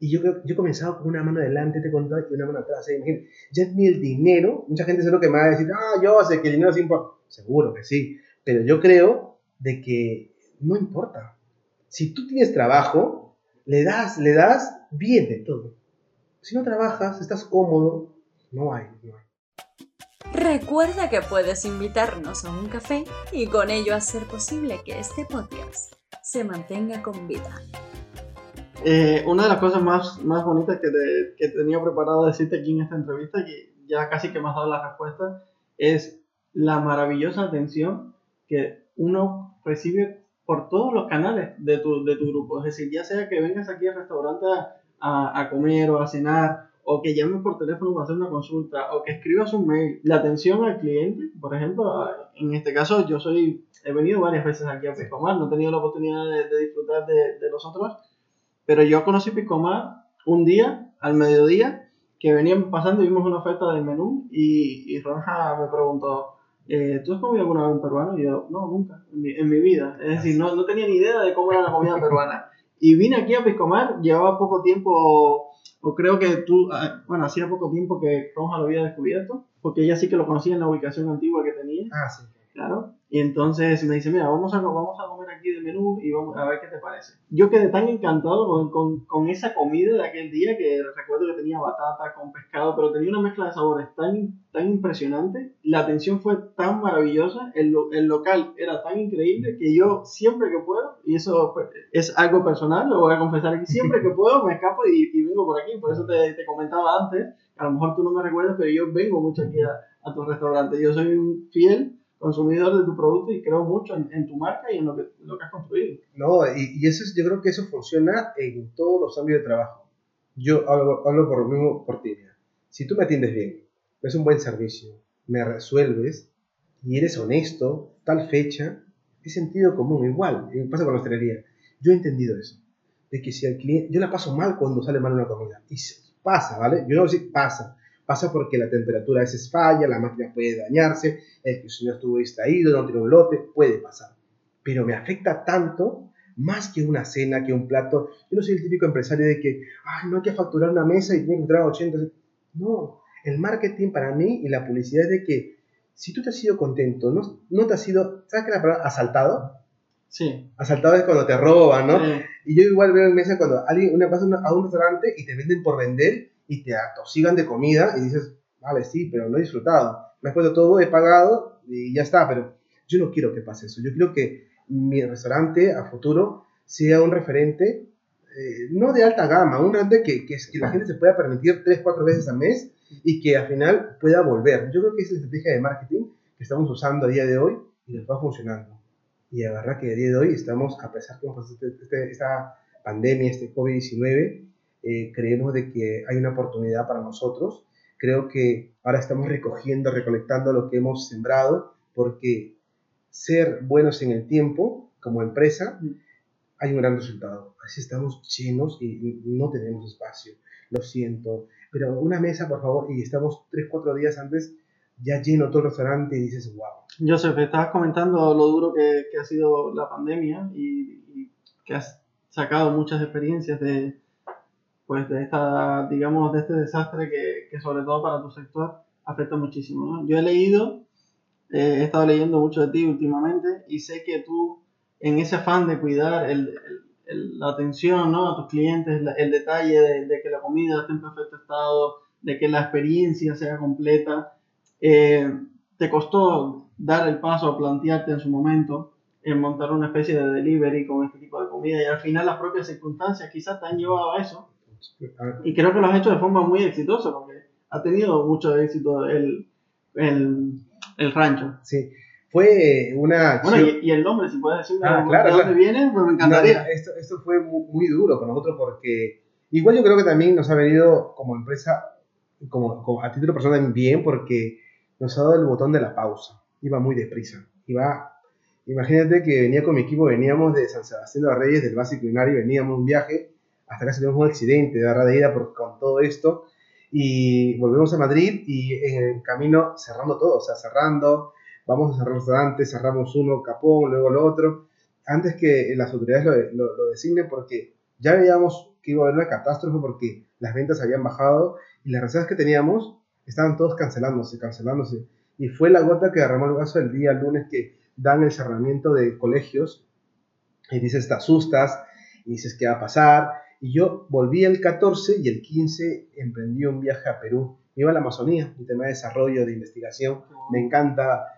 S2: Y yo, yo he comenzado con una mano adelante, te contaba, y una mano atrás. ¿eh? ya es mi el dinero. Mucha gente lo que me va a decir, ah, yo sé que el dinero es importante. Seguro que sí. Pero yo creo de que no importa. Si tú tienes trabajo, le das, le das, bien de todo. Si no trabajas, estás cómodo, no hay, no hay.
S3: Recuerda que puedes invitarnos a un café y con ello hacer posible que este podcast se mantenga con vida.
S1: Eh, una de las cosas más, más bonitas que, te, que tenía preparado decirte aquí en esta entrevista, que ya casi que me has dado la respuesta, es la maravillosa atención que uno recibe por todos los canales de tu, de tu grupo. Es decir, ya sea que vengas aquí al restaurante a, a comer o a cenar, o que llames por teléfono para hacer una consulta, o que escribas un mail. La atención al cliente, por ejemplo, en este caso yo soy, he venido varias veces aquí a Piscomar, no he tenido la oportunidad de, disfrutar de, de, los otros, pero yo conocí Piscomar un día, al mediodía, que veníamos pasando y vimos una oferta del menú y, y Ronja me preguntó, eh, ¿tú has comido alguna vez un peruano? Y yo, no, nunca, en mi, en mi vida. Es decir, no, no, tenía ni idea de cómo era la comida peruana. Y vine aquí a Piscomar, llevaba poco tiempo, o creo que tú, ah, bueno, hacía poco tiempo que Ronja lo había descubierto, porque ella sí que lo conocía en la ubicación antigua que tenía.
S2: Ah, sí.
S1: Claro. Y entonces me dice, mira, vamos a, vamos a comer aquí de menú y vamos a ver qué te parece. Yo quedé tan encantado con, con, con, esa comida de aquel día que recuerdo que tenía batata con pescado, pero tenía una mezcla de sabores tan, tan impresionante. La atención fue tan maravillosa, el, el local era tan increíble que yo siempre que puedo, y eso es algo personal, lo voy a confesar aquí, siempre que puedo me escapo y, y vengo por aquí. Por eso te, te, comentaba antes, a lo mejor tú no me recuerdas, pero yo vengo mucho aquí a, a tu restaurante. Yo soy un fiel consumidor de tu producto y creo mucho en, tu marca y en lo que, lo que, has construido.
S2: No, y, y, eso es, yo creo que eso funciona en todos los ámbitos de trabajo. Yo hablo, hablo por mismo por ti. Si tú me atiendes bien, es un buen servicio, me resuelves y eres honesto, tal fecha, es sentido común, igual, pasa con la hostelería. Yo he entendido eso, de que si el cliente, yo la paso mal cuando sale mal una comida, y pasa, ¿vale? Yo no sé, pasa Pasa porque la temperatura a veces falla, la máquina puede dañarse, el señor estuvo distraído, no tiene un lote, puede pasar. Pero me afecta tanto, más que una cena, que un plato. Yo no soy el típico empresario de que, ay, no hay que facturar una mesa y tiene que entrar 80. No, el marketing para mí y la publicidad es de que si tú te has sido contento, no, no te has sido, ¿sabes qué la palabra? Asaltado.
S1: Sí.
S2: Asaltado es cuando te roban, ¿no? Sí. Y yo igual veo en mesa cuando alguien, una pasa a un restaurante y te venden por vender y te atosigan de comida y dices, vale, sí, pero no he disfrutado. Me has puesto todo, he pagado y ya está, pero yo no quiero que pase eso. Yo quiero que mi restaurante a futuro sea un referente, eh, no de alta gama, un referente que, que, que, la gente se pueda permitir tres, cuatro veces al mes y que al final pueda volver. Yo creo que es la estrategia de marketing que estamos usando a día de hoy y nos va funcionando. Y la verdad que a día de hoy estamos, a pesar que este, este, esta pandemia, este COVID-19, eh, creemos de que hay una oportunidad para nosotros. Creo que ahora estamos recogiendo, recolectando lo que hemos sembrado, porque ser buenos en el tiempo como empresa, hay un gran resultado. Así estamos llenos y no tenemos espacio. Lo siento. Pero una mesa, por favor, y estamos 3, 4 días antes ya lleno todo el restaurante y dices, wow.
S1: Joseph, estabas comentando lo duro que, que ha sido la pandemia y, y, que has sacado muchas experiencias de, pues de esta, digamos, de este desastre que, que sobre todo para tu sector afecta muchísimo. ¿no? Yo he leído, eh, he estado leyendo mucho de ti últimamente y sé que tú, en ese afán de cuidar el, el, la atención ¿no? a tus clientes, el detalle de, de, que la comida esté en perfecto estado, de que la experiencia sea completa, eh, te costó dar el paso a plantearte en su momento en montar una especie de delivery con este tipo de comida y al final las propias circunstancias quizás te han llevado a eso y creo que lo has hecho de forma muy exitosa, porque ha tenido mucho éxito el, el, el rancho.
S2: Sí, fue una
S1: acción... Bueno, y, y, el nombre, si puedes decirme ah, claro, de dónde claro. viene, pues me encantaría.
S2: No, esto, esto fue muy, muy, duro con nosotros porque igual yo creo que también nos ha venido como empresa, como, como, a título personal bien, porque nos ha dado el botón de la pausa. Iba muy deprisa. Iba, imagínate que venía con mi equipo, veníamos de San Sebastián de los Reyes, del básico culinario, veníamos un viaje hasta casi tuvimos un accidente de de ida por, con todo esto. Y volvemos a Madrid y en el camino cerrando todo, o sea, cerrando, vamos a cerrar restaurantes, cerramos uno, Capón, luego lo otro, antes que las autoridades lo, lo, lo designen, porque ya veíamos que iba a haber una catástrofe porque las ventas habían bajado y las reservas que teníamos estaban todos cancelándose, cancelándose. Y fue la gota que derramó el vaso el día lunes que dan el cerramiento de colegios y dices, te asustas y dices, ¿qué va a pasar? Y yo volví el 14 y el 15 emprendí un viaje a Perú. Iba a la Amazonía, un tema de desarrollo, de investigación, me encanta.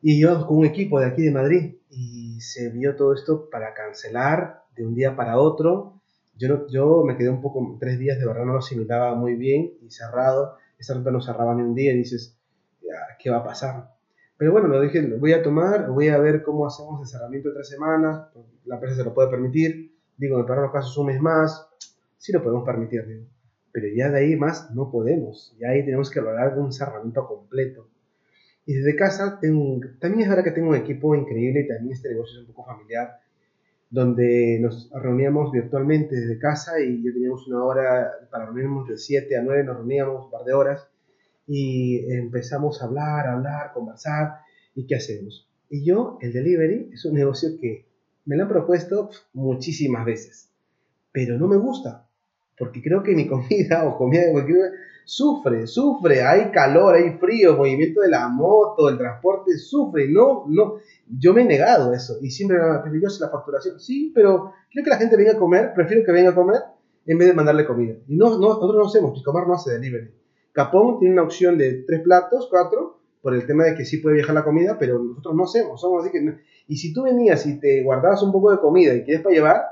S2: Y yo con un equipo de aquí de Madrid y se vio todo esto para cancelar de un día para otro. yo, yo me quedé un poco, tres días de verdad no lo asimilaba muy bien y cerrado. Esa ruta no cerraba ni un día y dices, ¿qué va a pasar? Pero bueno, lo dije, voy a tomar, voy a ver cómo hacemos el cerramiento de tres semanas, la empresa se lo puede permitir, digo, en los casos un mes más, sí lo podemos permitir, pero ya de ahí más no podemos, ya ahí tenemos que hablar de un cerramiento completo. Y desde casa también es verdad que tengo un equipo increíble y también este negocio es un poco familiar, donde nos reuníamos virtualmente desde casa y ya teníamos una hora para reunirnos de 7 a 9, nos reuníamos un par de horas y empezamos a hablar, a hablar, conversar y qué hacemos. Y yo, el delivery es un negocio que me lo han propuesto muchísimas veces, pero no me gusta, porque creo que mi comida o comida de cualquier sufre, sufre, hay calor, hay frío, movimiento de la moto, el transporte sufre, no, no, yo me he negado eso y siempre me pero yo la facturación, sí, pero quiero que la gente venga a comer, prefiero que venga a comer en vez de mandarle comida. Y no, no nosotros no hacemos, comer no hace delivery. Capón tiene una opción de tres platos, cuatro, por el tema de que sí puede viajar la comida, pero nosotros no hacemos, somos así que... Y si tú venías y te guardabas un poco de comida y quieres para llevar,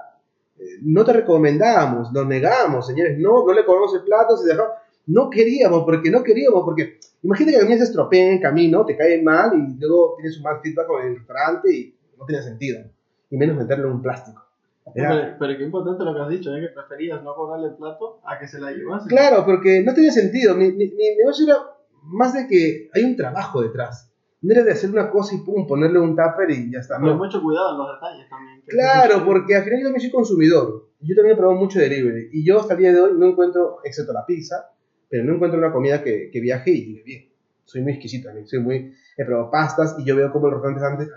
S2: eh, no te recomendábamos, lo negamos, señores, no, no le comemos el plato, se dejó, no queríamos, porque no queríamos, porque imagínate que a se estropea en camino, te cae mal y luego tienes un mal feedback con el restaurante y no tiene sentido, y menos meterlo en un plástico.
S1: Pero, qué importante lo que has dicho, ¿eh? que preferías no cobrarle el plato a que se la llevase.
S2: Claro, porque no tiene sentido. Mi, mi, mi, negocio era más de que hay un trabajo detrás. No era de hacer una cosa y pum, ponerle un tupper y ya está.
S1: No. mucho cuidado en los detalles también.
S2: Claro, porque al final yo también soy consumidor. Yo también he probado mucho delivery. Y yo hasta el día de hoy no encuentro, excepto la pizza, pero no encuentro una comida que, que viaje y llegue bien. Soy muy exquisito también. Soy muy, he probado pastas y yo veo como los restaurantes antes.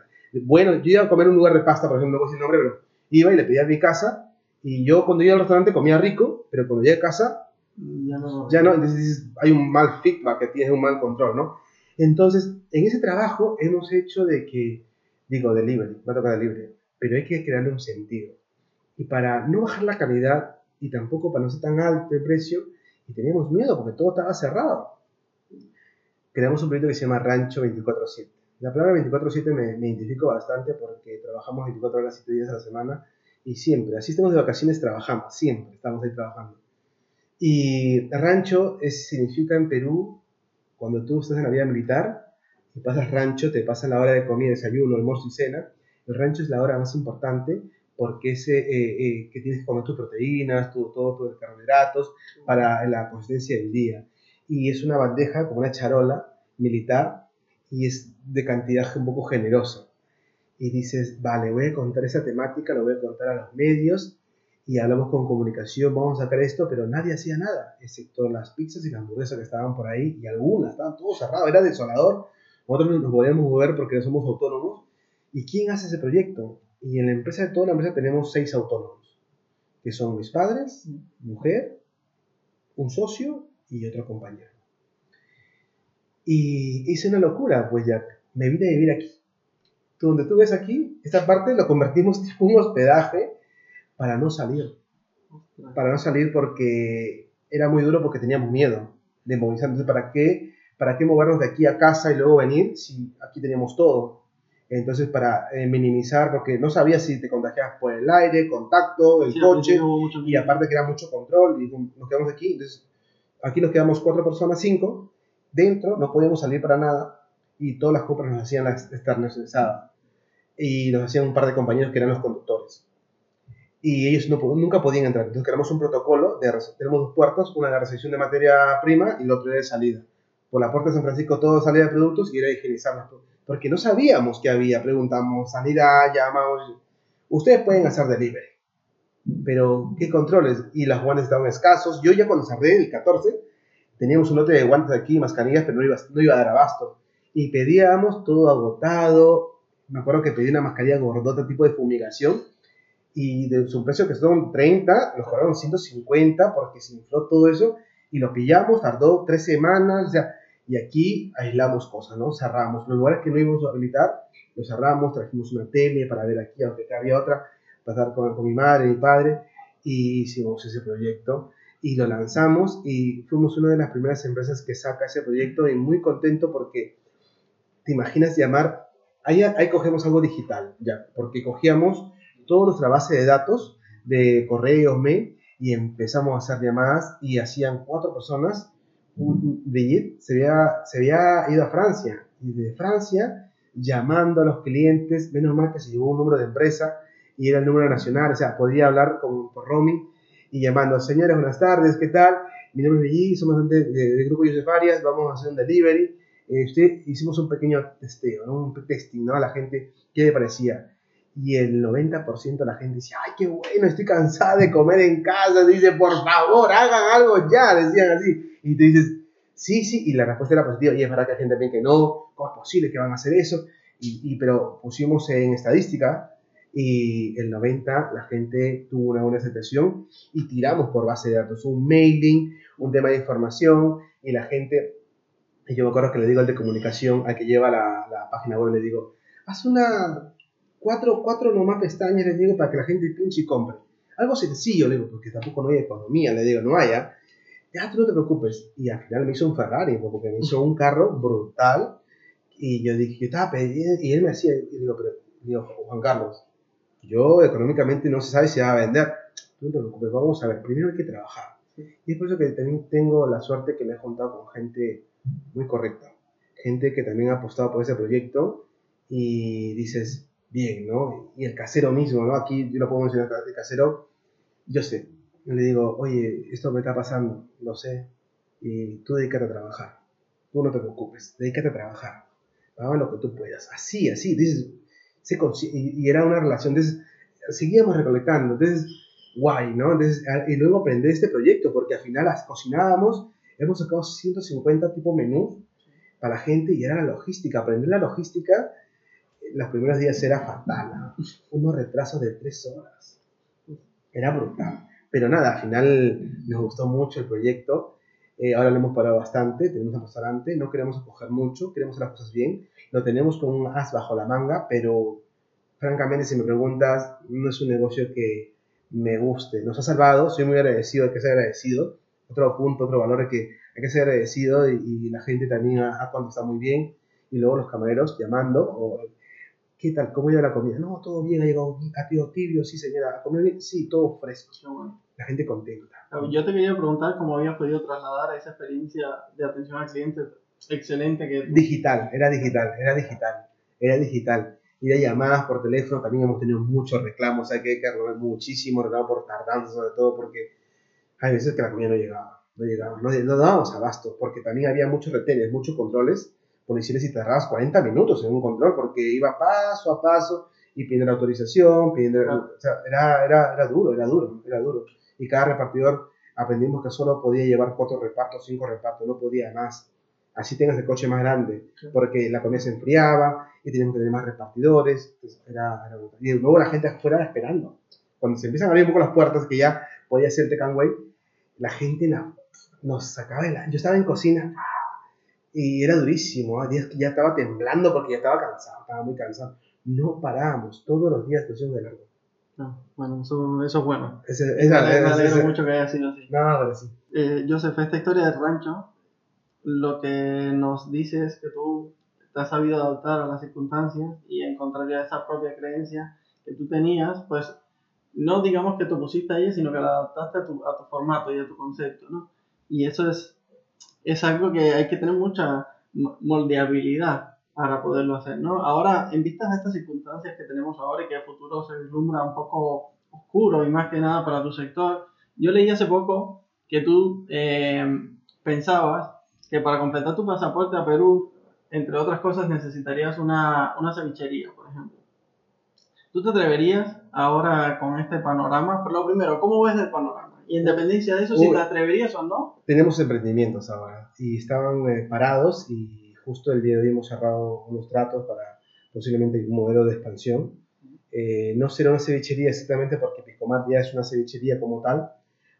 S2: Bueno, yo iba a comer un lugar de pasta, por ejemplo, no voy a nombre, pero iba y le pedía a mi casa y yo cuando iba al restaurante comía rico, pero cuando llegué a casa ya no, ya no entonces hay un mal feedback, que tienes un mal control, ¿no? Entonces, en ese trabajo hemos hecho de que, digo, delivery, va a tocar delivery, pero hay que crearle un sentido. Y para no bajar la calidad y tampoco para no ser tan alto el precio, y teníamos miedo porque todo estaba cerrado, creamos un proyecto que se llama Rancho 24-7. La palabra 24-7 me, me, identifico bastante porque trabajamos 24 horas, 7 días a la semana y siempre, así estamos de vacaciones, trabajamos, siempre estamos ahí trabajando. Y rancho es, significa en Perú, cuando tú estás en la vida militar y pasas rancho, te pasa la hora de comida, desayuno, almuerzo y cena. El rancho es la hora más importante porque es eh, eh, que tienes que comer tus proteínas, tu, todo tus carbohidratos para la consistencia del día. Y es una bandeja, como una charola militar, y es de cantidad un poco generosa. Y dices, vale, voy a contar esa temática, lo voy a contar a los medios y hablamos con comunicación, vamos a sacar esto, pero nadie hacía nada, excepto las pizzas y las hamburguesas que estaban por ahí y algunas, estaban todos cerrados, era desolador. Nosotros nos podíamos mover porque no somos autónomos. ¿Y quién hace ese proyecto? Y en la empresa, de toda la empresa tenemos seis autónomos, que son mis padres, mujer, un socio y otro compañero. Y hice una locura, pues ya me vine a vivir aquí. Tú, donde tú ves aquí, esta parte lo convertimos en un hospedaje para no salir. Para no salir porque era muy duro porque teníamos miedo de movilizar. Entonces, ¿para qué, ¿para qué movernos de aquí a casa y luego venir si aquí teníamos todo? Entonces, para eh, minimizar, porque no sabía si te contagiabas por el aire, contacto, el coche, y aparte que era mucho control, y nos quedamos aquí. Entonces, aquí nos quedamos cuatro personas, cinco, dentro, no podíamos salir para nada y todas las compras nos hacían la externalizadas. Y nos hacían un par de compañeros que eran los conductores. Y ellos nunca podían entrar. Entonces creamos un protocolo, de, tenemos dos puertas, una de recepción de materia prima y la otra de salida. Por la puerta de San Francisco todo salía de productos y era higienizarnos todo. Porque no sabíamos qué había. Preguntamos, sanidad, llamamos. Ustedes pueden hacer delivery. Pero, ¿qué controles? Y las guantes estaban escasos. Yo ya cuando cerré el 14, teníamos un lote de guantes aquí, mascarillas, pero no iba, no iba a dar abasto. Y pedíamos todo agotado. Me acuerdo que pedí una mascarilla gordota tipo de fumigación y de su precio que son 30, nos cobraron 150 porque se infló todo eso y lo pillamos, tardó tres semanas, o sea, y aquí aislamos cosas, ¿no? Cerramos. Los lugares que no íbamos a habilitar, los cerramos, trajimos una tele para ver aquí, aunque había otra, pasar con, con mi madre, mi padre, y hicimos ese proyecto y lo lanzamos y fuimos una de las primeras empresas que saca ese proyecto y muy contento porque te imaginas llamar, ahí, ahí cogemos algo digital, ya, porque cogíamos toda nuestra base de datos de correos, mail y empezamos a hacer llamadas y hacían cuatro personas. Brigitte se había, se había ido a Francia y de Francia llamando a los clientes, menos mal que se llevó un número de empresa y era el número nacional, o sea, podía hablar con, por roaming y llamando, señores, buenas tardes, ¿qué tal? Mi nombre es Brigitte, somos de- de- del grupo Joseph Arias, vamos a hacer un delivery. Eh, usted, hicimos un pequeño testeo, un testing, ¿no? A la gente, ¿qué le parecía? Y el 90% de la gente decía, ay, qué bueno, estoy cansada de comer en casa. Dice, por favor, hagan algo ya, decían así. Y tú dices, sí, sí, y la respuesta era positiva. Y es verdad que hay gente también que no, ¿cómo es posible que van a hacer eso? Y, pero pusimos en estadística y el 90% la gente tuvo una buena aceptación y tiramos por base de datos, un mailing, un tema de información y la gente, y yo me acuerdo que le digo al de comunicación, al que lleva la, la página web, le digo, haz una, cuatro, cuatro nomás pestañas, le digo, para que la gente pinche y compre. Algo sencillo, le digo, porque tampoco no hay economía, le digo, no haya. Ya, tú no te preocupes. Y al final me hizo un Ferrari, porque me hizo un carro brutal. Y yo dije, yo estaba pidiendo, y él me hacía, y digo, pero, digo, Juan Carlos, yo económicamente no se sabe si va a vender. Tú no te preocupes, vamos a ver, primero hay que trabajar. Y es por eso que también tengo la suerte que me he juntado con gente muy correcta. Gente que también ha apostado por ese proyecto y dices, bien, ¿no? Y el casero mismo, ¿no? Aquí yo lo puedo mencionar, el casero, yo sé, yo le digo, oye, esto me está pasando, lo sé, y tú dedícate a trabajar, tú no te preocupes, dedícate a trabajar, haga lo que tú puedas, así, así, dices, y, y era una relación, entonces, seguíamos recolectando, entonces, guay, ¿no? Entonces, y luego aprender este proyecto, porque al final las cocinábamos, hemos sacado 150 tipo menús para la gente y era la logística, aprender la logística los primeros días era fatal, ¿no? unos retrasos de tres horas. Era brutal. Pero nada, al final nos gustó mucho el proyecto. Eh, ahora lo hemos parado bastante, tenemos un restaurante, no queremos acoger mucho, queremos hacer las cosas bien. Lo tenemos con un as bajo la manga, pero francamente, si me preguntas, no es un negocio que me guste. Nos ha salvado, soy muy agradecido, hay que ser agradecido. Otro punto, otro valor es que hay que ser agradecido y, y la gente también ha, ha contestado muy bien. Y luego los camareros llamando, o ¿qué tal? ¿Cómo iba la comida? No, todo bien, ha llegado ha llegado tibio, sí señora, ¿a comer bien? Sí, todo fresco.
S1: Bueno.
S2: La gente contenta.
S1: Yo te quería preguntar cómo habías podido trasladar esa experiencia de atención al cliente excelente que
S2: Digital, era digital, era digital, era digital. Y de llamadas por teléfono también hemos tenido muchos reclamos, hay que, arreglar muchísimo reclamo por tardanza, sobre todo porque hay veces que la comida no llegaba, no llegaba, no, no dábamos abasto, porque también había muchos retenes, muchos controles policiales y tardabas 40 minutos en un control porque iba paso a paso y pidiendo la autorización, pidiendo,
S1: Claro.
S2: o sea, era, era, era duro, era duro, era duro. Y cada repartidor aprendimos que solo podía llevar cuatro repartos, cinco repartos, no podía más. Así tengas el coche más grande, porque la comida se enfriaba y teníamos que tener más repartidores. Era, era y luego la gente afuera esperando. Cuando se empiezan a abrir un poco las puertas, que ya podía ser el Tecanway, la gente la- nos sacaba de la... Yo estaba en cocina y era durísimo. ¿ah? Ya estaba temblando porque ya estaba cansado, estaba muy cansado. No parábamos, todos los días pusieron de largo.
S1: No, bueno, eso, eso es bueno.
S2: Ese,
S1: Me
S2: esa-
S1: me alegro
S2: ese-
S1: mucho que haya sido así.
S2: No, pero sí.
S1: Eh, Joseph, esta historia del rancho, lo que nos dice es que tú te has sabido adaptar a las circunstancias y en contrario a esa propia creencia que tú tenías, pues no digamos que te pusiste a ella, sino que la adaptaste a tu, a tu formato y a tu concepto, ¿no? Y eso es, es algo que hay que tener mucha mo- moldeabilidad para poderlo hacer, ¿no? Ahora, en vistas a estas circunstancias que tenemos ahora y que el futuro se vislumbra un poco oscuro y más que nada para tu sector, yo leí hace poco que tú eh, pensabas que para completar tu pasaporte a Perú, entre otras cosas, necesitarías una, una cevichería, por ejemplo. ¿Tú te atreverías ahora con este panorama? Pero lo primero, ¿cómo ves el panorama? Y en dependencia de eso, si te atreverías o no.
S2: Tenemos emprendimientos ahora y estaban eh, parados y justo el día de hoy hemos cerrado unos tratos para posiblemente un modelo de expansión. Eh, no será una cevichería exactamente porque Picomar ya es una cevichería como tal,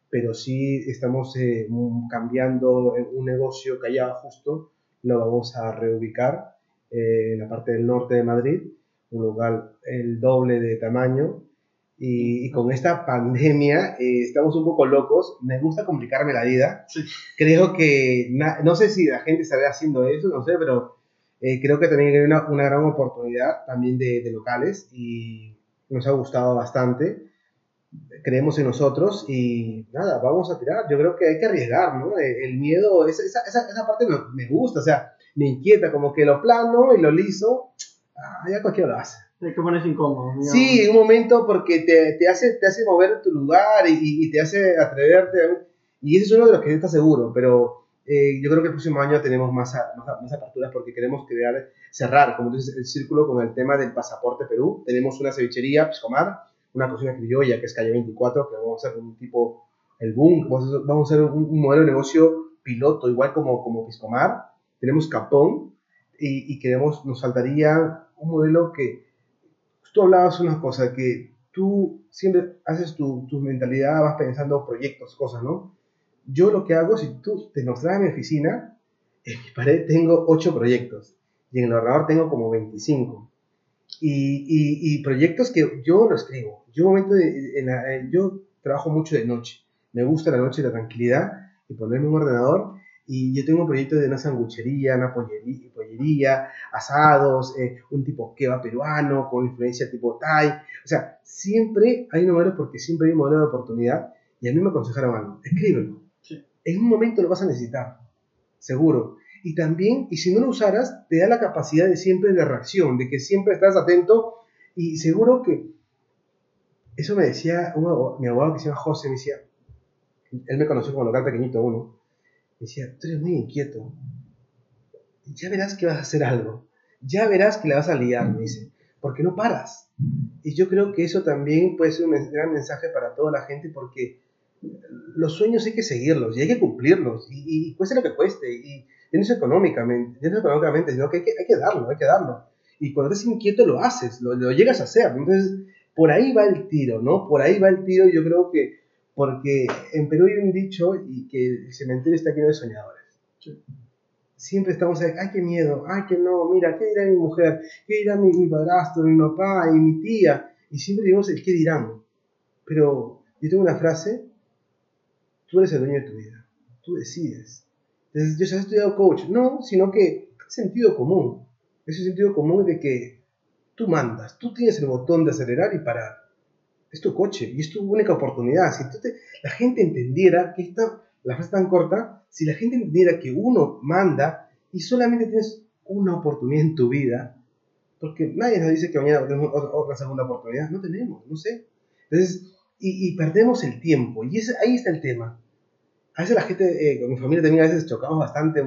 S2: pero sí estamos eh, cambiando en un negocio que allá justo lo vamos a reubicar eh, en la parte del norte de Madrid, un lugar el doble de tamaño. Y, y con esta pandemia eh, estamos un poco locos. Me gusta complicarme la vida.
S1: Sí.
S2: Creo que, no sé si la gente estará haciendo eso, no sé, pero eh, creo que también hay una, una gran oportunidad también de, de locales y nos ha gustado bastante. creemos en nosotros y nada, vamos a tirar. Yo creo que hay que arriesgar, ¿no? Eh, El miedo, esa, esa, esa, esa parte me, me gusta, o sea, me inquieta, como que lo plano y lo liso, ah, ya cualquiera lo hace.
S1: Que ponerse incómodo. digamos.
S2: Sí, un momento porque te, te, hace, te hace mover tu lugar y, y- te hace atreverte. Y ese es uno de los que está seguro, pero eh, yo creo que el próximo año tenemos más, a- más, a- más aperturas porque queremos crear, cerrar, como tú dices, el círculo con el tema del pasaporte Perú. Tenemos una cevichería, Piscomar, una cocina criolla que es calle 24, que vamos a hacer un tipo, el boom, a vamos a hacer un, un modelo de negocio piloto, igual como, como Piscomar. Tenemos Capón y, y queremos, nos faltaría un modelo que tú hablabas una cosa, que tú siempre haces tu, tu mentalidad, vas pensando proyectos, cosas, ¿no? Yo lo que hago, si tú te nos traes a mi oficina, en mi pared tengo 8 proyectos y en el ordenador tengo como 25. Y, y, proyectos que yo lo escribo. Yo, momento de- en la- eh, yo trabajo mucho de noche. Me gusta la noche, la tranquilidad y ponerme un ordenador. Y yo tengo un proyecto de una sanguchería, una pollería, pollería asados, eh, un tipo kebab peruano con influencia tipo Thai. O sea, siempre hay un modelo porque siempre hay un modelo de oportunidad. Y a mí me aconsejaron algo, escríbelo.
S1: Sí.
S2: En un momento lo vas a necesitar, seguro. Y también, y si no lo usaras, te da la capacidad de siempre de reacción, de que siempre estás atento y seguro que, eso me decía un abogado- mi abogado que se llama José, me decía, él me conoció como local pequeñito uno, decía, tú eres muy inquieto, ya verás que vas a hacer algo, ya verás que la vas a liar, me dice, porque no paras. Y yo creo que eso también puede ser un gran mensaje para toda la gente porque los sueños hay que seguirlos y hay que cumplirlos y, y cueste lo que cueste y, y económicamente, no económicamente, sino que hay, que hay que darlo, hay que darlo. Y cuando estás inquieto lo haces, lo, lo llegas a hacer. Entonces, por ahí va el tiro, ¿no? Por ahí va el tiro, yo creo que, porque en Perú hay un dicho y que el cementerio está lleno de soñadores.
S1: Sí.
S2: Siempre estamos ahí, ay, qué miedo, ay, que no, mira, ¿qué dirá mi mujer? ¿Qué dirá mi, mi padrastro, mi papá y mi tía? Y siempre digamos el qué dirán. Pero yo tengo una frase, tú eres el dueño de tu vida, tú decides. Entonces, yo ya he estudiado coach, no, sino que sentido común. Es un sentido común de que tú mandas, tú tienes el botón de acelerar y parar. Es tu coche y es tu única oportunidad. Si tú te- la gente entendiera que esta, la frase tan corta, si la gente entendiera que uno manda y solamente tienes una oportunidad en tu vida, porque nadie nos dice que mañana tenemos otra, segunda oportunidad, no tenemos, no sé. Entonces, y, y perdemos el tiempo, y ahí está el tema. A veces la gente, eh, con mi familia también a veces chocamos bastante.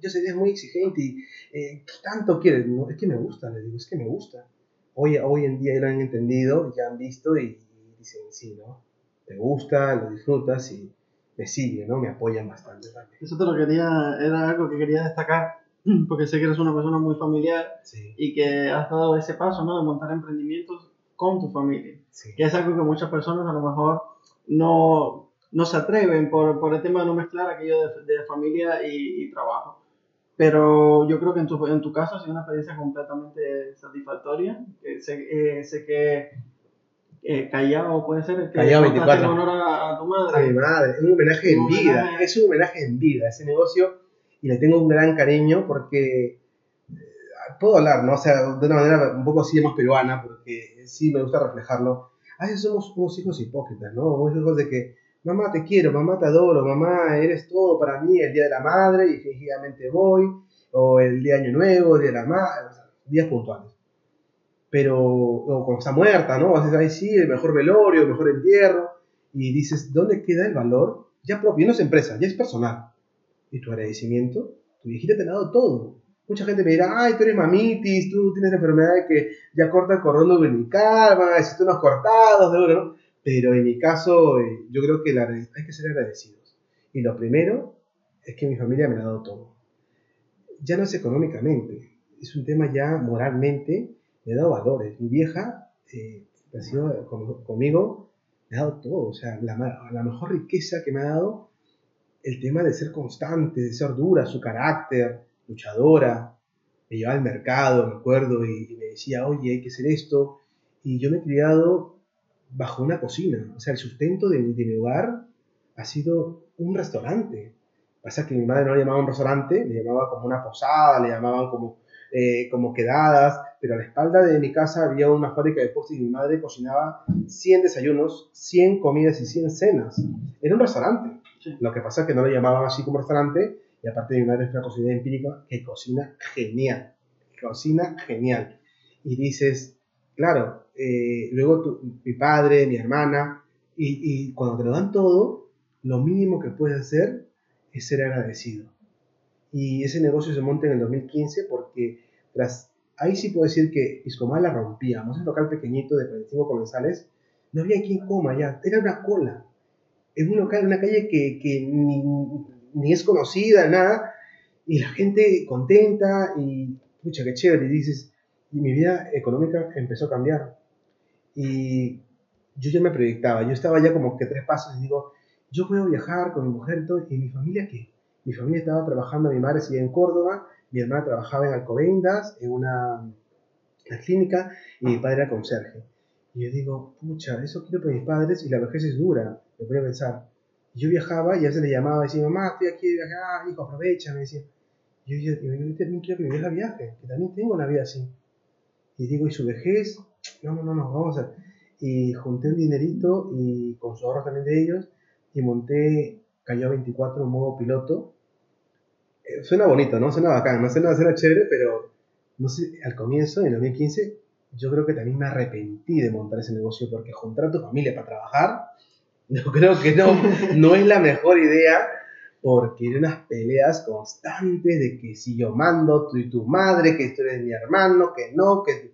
S2: Yo soy es muy exigente y eh, ¿qué tanto quieres? No, es que me gusta, le digo, es que me gusta. Hoy, hoy en día ya lo han entendido, ya han visto y, y dicen, sí, ¿no? Te gusta, lo disfrutas y me sigue, ¿no? Me apoyan bastante también.
S1: Eso te lo quería, era algo que quería destacar, porque sé que eres una persona muy familiar
S2: Sí,
S1: y que has dado ese paso, ¿no? De montar emprendimientos con tu familia.
S2: sí.
S1: Que es algo que muchas personas a lo mejor no, no se atreven por, por el tema de no mezclar aquello de, de familia y, y trabajo. Pero yo creo que en tu, en tu caso ha sido una experiencia completamente satisfactoria. Eh, sé, eh, sé que eh, Callao puede ser que
S2: Callao
S1: montaste
S2: 24.
S1: en honor a, a tu
S2: A
S1: madre.
S2: mi madre, es un homenaje en vida, es un homenaje en vida ese negocio y le tengo un gran cariño porque eh, puedo hablar, ¿no? O sea, de una manera un poco así más peruana, porque sí me gusta reflejarlo. A veces somos unos hijos hipócritas, ¿no? Unos hijos de que, mamá te quiero, mamá te adoro, mamá eres todo para mí el día de la madre y fingidamente voy, o el día de Año Nuevo, el día de la madre, o sea, días puntuales. Pero, o cuando está muerta, ¿no? A veces, ay, sí, el mejor velorio, el mejor entierro, y dices, ¿dónde queda el valor? Ya propio, no es empresa, ya es personal. Y tu agradecimiento, tu viejita te ha dado todo. Mucha gente me dirá, ay, tú eres mamitis, tú tienes la enfermedad que ya corta el cordón umbilical, van a unos cortados, de oro, ¿no? Pero en mi caso, eh, yo creo que hay que ser agradecidos. Y lo primero es que mi familia me ha dado todo. Ya no es económicamente, es un tema ya moralmente, me ha dado valores. Mi vieja eh, ha sido con- conmigo, me ha dado todo. O sea, la, la mejor riqueza que me ha dado el tema de ser constante, de ser dura, su carácter, luchadora. Me llevaba al mercado, me acuerdo, y, me decía, oye, hay que hacer esto. Y yo me he criado bajo una cocina. O sea, el sustento de, de mi hogar ha sido un restaurante. Pasa que mi madre no le llamaba un restaurante, le llamaba como una posada, le llamaban como, eh, como quedadas, pero a la espalda de mi casa había una fábrica de postres y mi madre cocinaba 100 desayunos, 100 comidas y 100 cenas. Era un restaurante.
S1: Sí.
S2: Lo que pasa es que no lo llamaban así como restaurante y aparte mi madre es una cocinera empírica que cocina genial. Cocina genial. Y dices, claro, eh, luego tu- mi padre, mi hermana, y, y cuando te lo dan todo, lo mínimo que puedes hacer es ser agradecido. Y ese negocio se monta en el 2015 porque tras, ahí sí puedo decir que Piscomar la rompíamos, un local pequeñito de 45 comensales, no había quien coma ya, era una cola. En un local, en una calle que, ni es conocida, nada, y la gente contenta y, pucha, qué chévere, y dices, y mi vida económica empezó a cambiar. Y yo ya me proyectaba, yo estaba ya como que tres pasos y digo, yo puedo viajar con mi mujer y todo, ¿y mi familia qué? Mi familia estaba trabajando, mi madre seguía en Córdoba, mi hermana trabajaba en Alcobendas, en una, una clínica, y mi padre era conserje. Y yo digo, pucha, eso quiero para mis padres y la vejez es dura, me ponía a pensar. Y yo viajaba y a veces le llamaba y decía, mamá, estoy aquí de viajar, ah, hijo, aprovecha, me decía. Y yo, yo, yo, yo también quiero que mi vieja viaje, que también tengo una vida así. Y digo, ¿y su vejez? No, no, no, no, vamos a... Y junté un dinerito y con su ahorro también de ellos y monté Cayó 24 modo piloto. Eh, suena bonito, ¿no? Suena bacán, no suena, suena chévere, pero no sé, al comienzo, en el 2015, yo creo que también me arrepentí de montar ese negocio porque juntar a tu familia para trabajar, yo creo que no, no es la mejor idea porque eran unas peleas constantes de que si yo mando, tú y tu madre, que tú eres mi hermano, que no, que...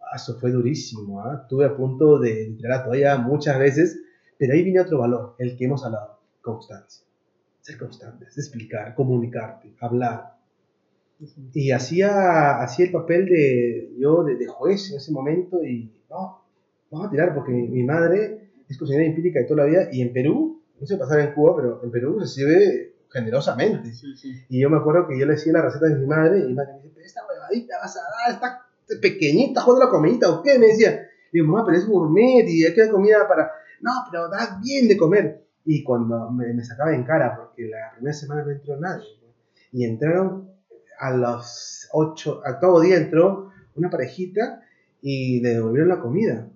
S2: Ah, Eso fue durísimo, ¿ah? Estuve a punto de tirar la toalla muchas veces, pero ahí viene otro valor, el que hemos hablado, constancia. Ser constantes, explicar, comunicarte, hablar. Y hacía, hacía el papel de yo de, de juez en ese momento y no, vamos a tirar porque mi, mi madre es cocinera empírica de toda la vida y en Perú, no sé pasar en Cuba, pero en Perú se sirve generosamente.
S1: Sí, sí.
S2: Y yo me acuerdo que yo le decía la receta de mi madre y mi madre me dice, esta huevadita vas a dar, está pequeñita, joder la comidita, ¿o qué? Me decía. Y digo, mamá, pero es gourmet y hay que dar comida para... No, pero da bien de comer. Y cuando me, me sacaba en cara, porque la primera semana no entró nadie. Y entraron a los ocho, al cabo día entró una parejita y le devolvieron la comida.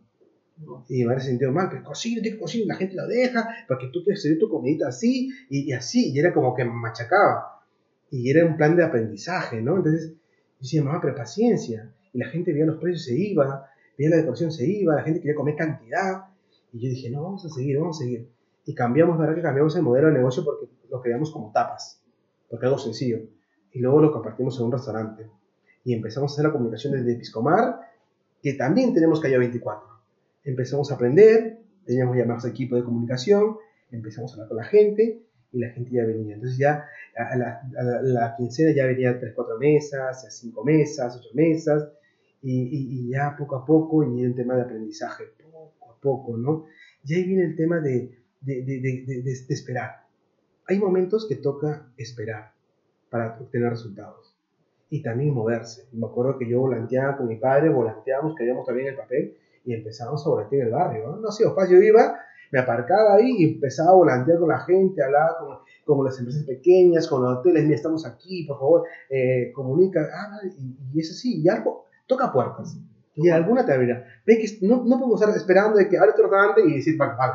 S2: Y madre se sintió mal, que cocina, que cocina, la gente lo deja, porque tú quieres servir tu comidita así, y, y así, y era como que machacaba. Y era un plan de aprendizaje, ¿no? Entonces, yo decía, mamá, pero paciencia. Y la gente veía los precios, se iba, veía la decoración, se iba, la gente quería comer cantidad. Y yo dije, no, vamos a seguir, vamos a seguir. Y cambiamos, ¿verdad? Que cambiamos el modelo de negocio porque lo creamos como tapas, porque algo sencillo. Y luego lo compartimos en un restaurante. Y empezamos a hacer la comunicación desde Piscomar, que también tenemos Calle 24 empezamos a aprender, teníamos ya más equipo de comunicación, empezamos a hablar con la gente y la gente ya venía. Entonces ya a la, a quincena ya venían 3, 4 mesas, ya 5 mesas, 8 mesas y, ya poco a poco y el tema de aprendizaje, poco a poco, ¿no? Y ahí viene el tema de, de, de, de, esperar. Hay momentos que toca esperar para obtener resultados y también moverse. Me acuerdo que yo volanteaba con mi padre, volanteábamos, queríamos también el papel y empezamos a volantear en el barrio. No, no sido fácil. Yo iba, me aparcaba ahí y empezaba a volantear con la gente, hablaba con, con las empresas pequeñas, con los hoteles. Mira, estamos aquí, por favor, eh, comunica. Ah, y, y es así, y algo toca puertas. Y alguna te abrirá. Ve que no, no podemos estar esperando de que abra este restaurante y decir, vale, vale.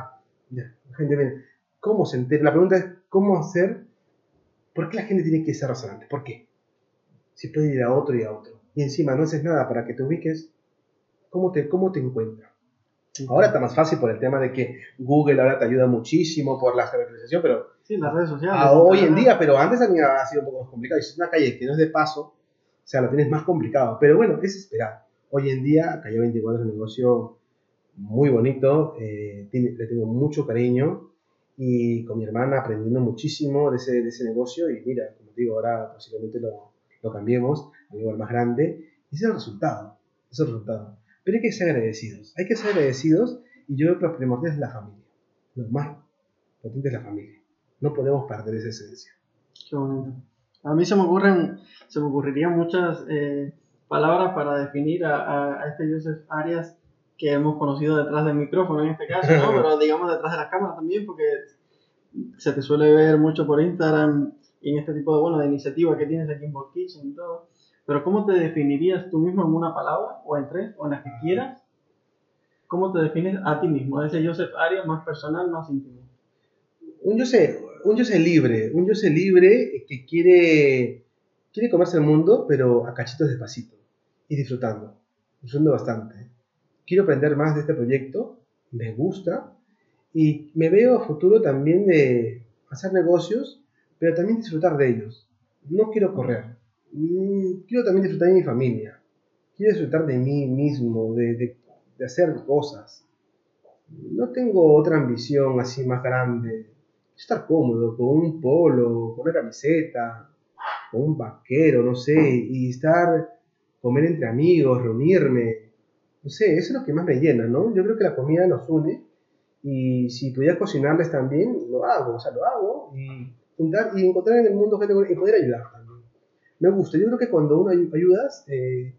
S2: Ya, gente. ¿Cómo se entera? La pregunta es, ¿cómo hacer? ¿Por qué la gente tiene que ese restaurante? ¿Por qué? Si puede ir a otro y a otro. Y encima no haces nada para que te ubiques ¿Cómo te, cómo te encuentra? Ahora está más fácil por el tema de que Google ahora te ayuda muchísimo por la geolocalización, pero
S1: sí, las redes sociales.
S2: A hoy en día, pero antes ha sido un poco más complicado. Y si es una calle que no es de paso, o sea, lo tienes más complicado. Pero bueno, es esperar. Hoy en día, Calle 24 es un negocio muy bonito, eh, le tengo mucho cariño y con mi hermana aprendiendo muchísimo de ese, de ese negocio y mira, como digo, ahora posiblemente lo, lo cambiemos a un nivel más grande y ese es el resultado, ese es el resultado. Pero hay que ser agradecidos. Hay que ser agradecidos y yo creo que lo primordial es la familia. Lo más potente es la familia. No podemos perder esa esencia.
S1: Qué bonito. A mí se me ocurren, se me ocurrirían muchas eh, palabras para definir a, a, a, este Joseph Arias que hemos conocido detrás del micrófono en este caso, ¿no? pero digamos detrás de las cámaras también, porque se te suele ver mucho por Instagram y en este tipo de, bueno, de iniciativas que tienes aquí en Kitchen y todo. Pero ¿cómo te definirías tú mismo en una palabra, o en tres, o en las que quieras? ¿Cómo te defines a ti mismo? Ese Joseph Arias más personal, más íntimo.
S2: Un sé, un sé libre, un sé libre que quiere, quiere comerse el mundo, pero a cachitos despacito y disfrutando, disfrutando bastante. Quiero aprender más de este proyecto, me gusta y me veo a futuro también de hacer negocios, pero también disfrutar de ellos. No quiero correr, mm, quiero también disfrutar de mi familia, quiero disfrutar de mí mismo, de, de, hacer cosas. No tengo otra ambición así más grande estar cómodo con un polo, con una camiseta, con un vaquero, no sé, y estar, comer entre amigos, reunirme, no sé, eso es lo que más me llena, ¿no? Yo creo que la comida nos une y si pudiera cocinarles también, lo hago, o sea, lo hago y, juntar, y encontrar en el mundo gente y poder ayudar también. Me gusta, yo creo que cuando uno ayudas, eh,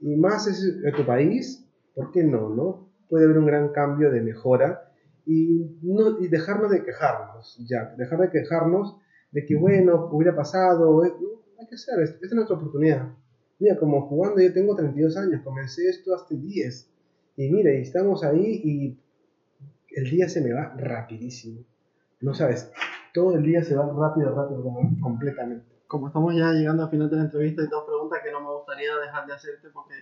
S2: y más es tu país, ¿por qué no, no? Puede haber un gran cambio de mejora y, no, y dejarnos de quejarnos, ya, dejar de quejarnos de que, bueno, hubiera pasado, eh, hay que hacer, esta es nuestra oportunidad. Mira, como jugando, yo tengo 32 años, comencé esto hasta 10, y mira, y estamos ahí y el día se me va rapidísimo. No sabes, todo el día se va rápido, rápido, completamente.
S1: Como estamos ya llegando al final de la entrevista, hay dos preguntas que no me gustaría dejar de hacerte porque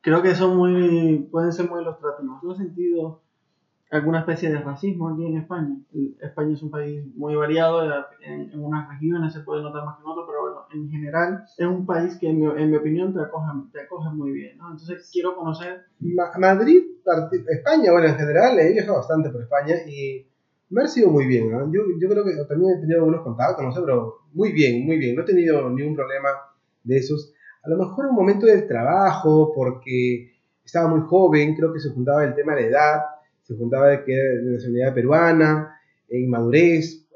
S1: creo que son muy, pueden ser muy ilustrativas. ¿Tú has sentido alguna especie de racismo aquí en España. España es un país muy variado, en, en, unas regiones se puede notar más que en otras, pero bueno, en general es un país que en mi, en mi opinión te acoge, te acoge muy bien, ¿no? Entonces quiero conocer...
S2: Madrid, España, bueno, en general he viajado bastante por España y me ha sido muy bien, ¿no? Yo, yo creo que también he tenido algunos contactos, no sé, pero muy bien, muy bien, no he tenido ningún problema de esos. A lo mejor un momento del trabajo, porque estaba muy joven, creo que se juntaba el tema de la edad, se juntaba de que de nacionalidad peruana, e inmadurez,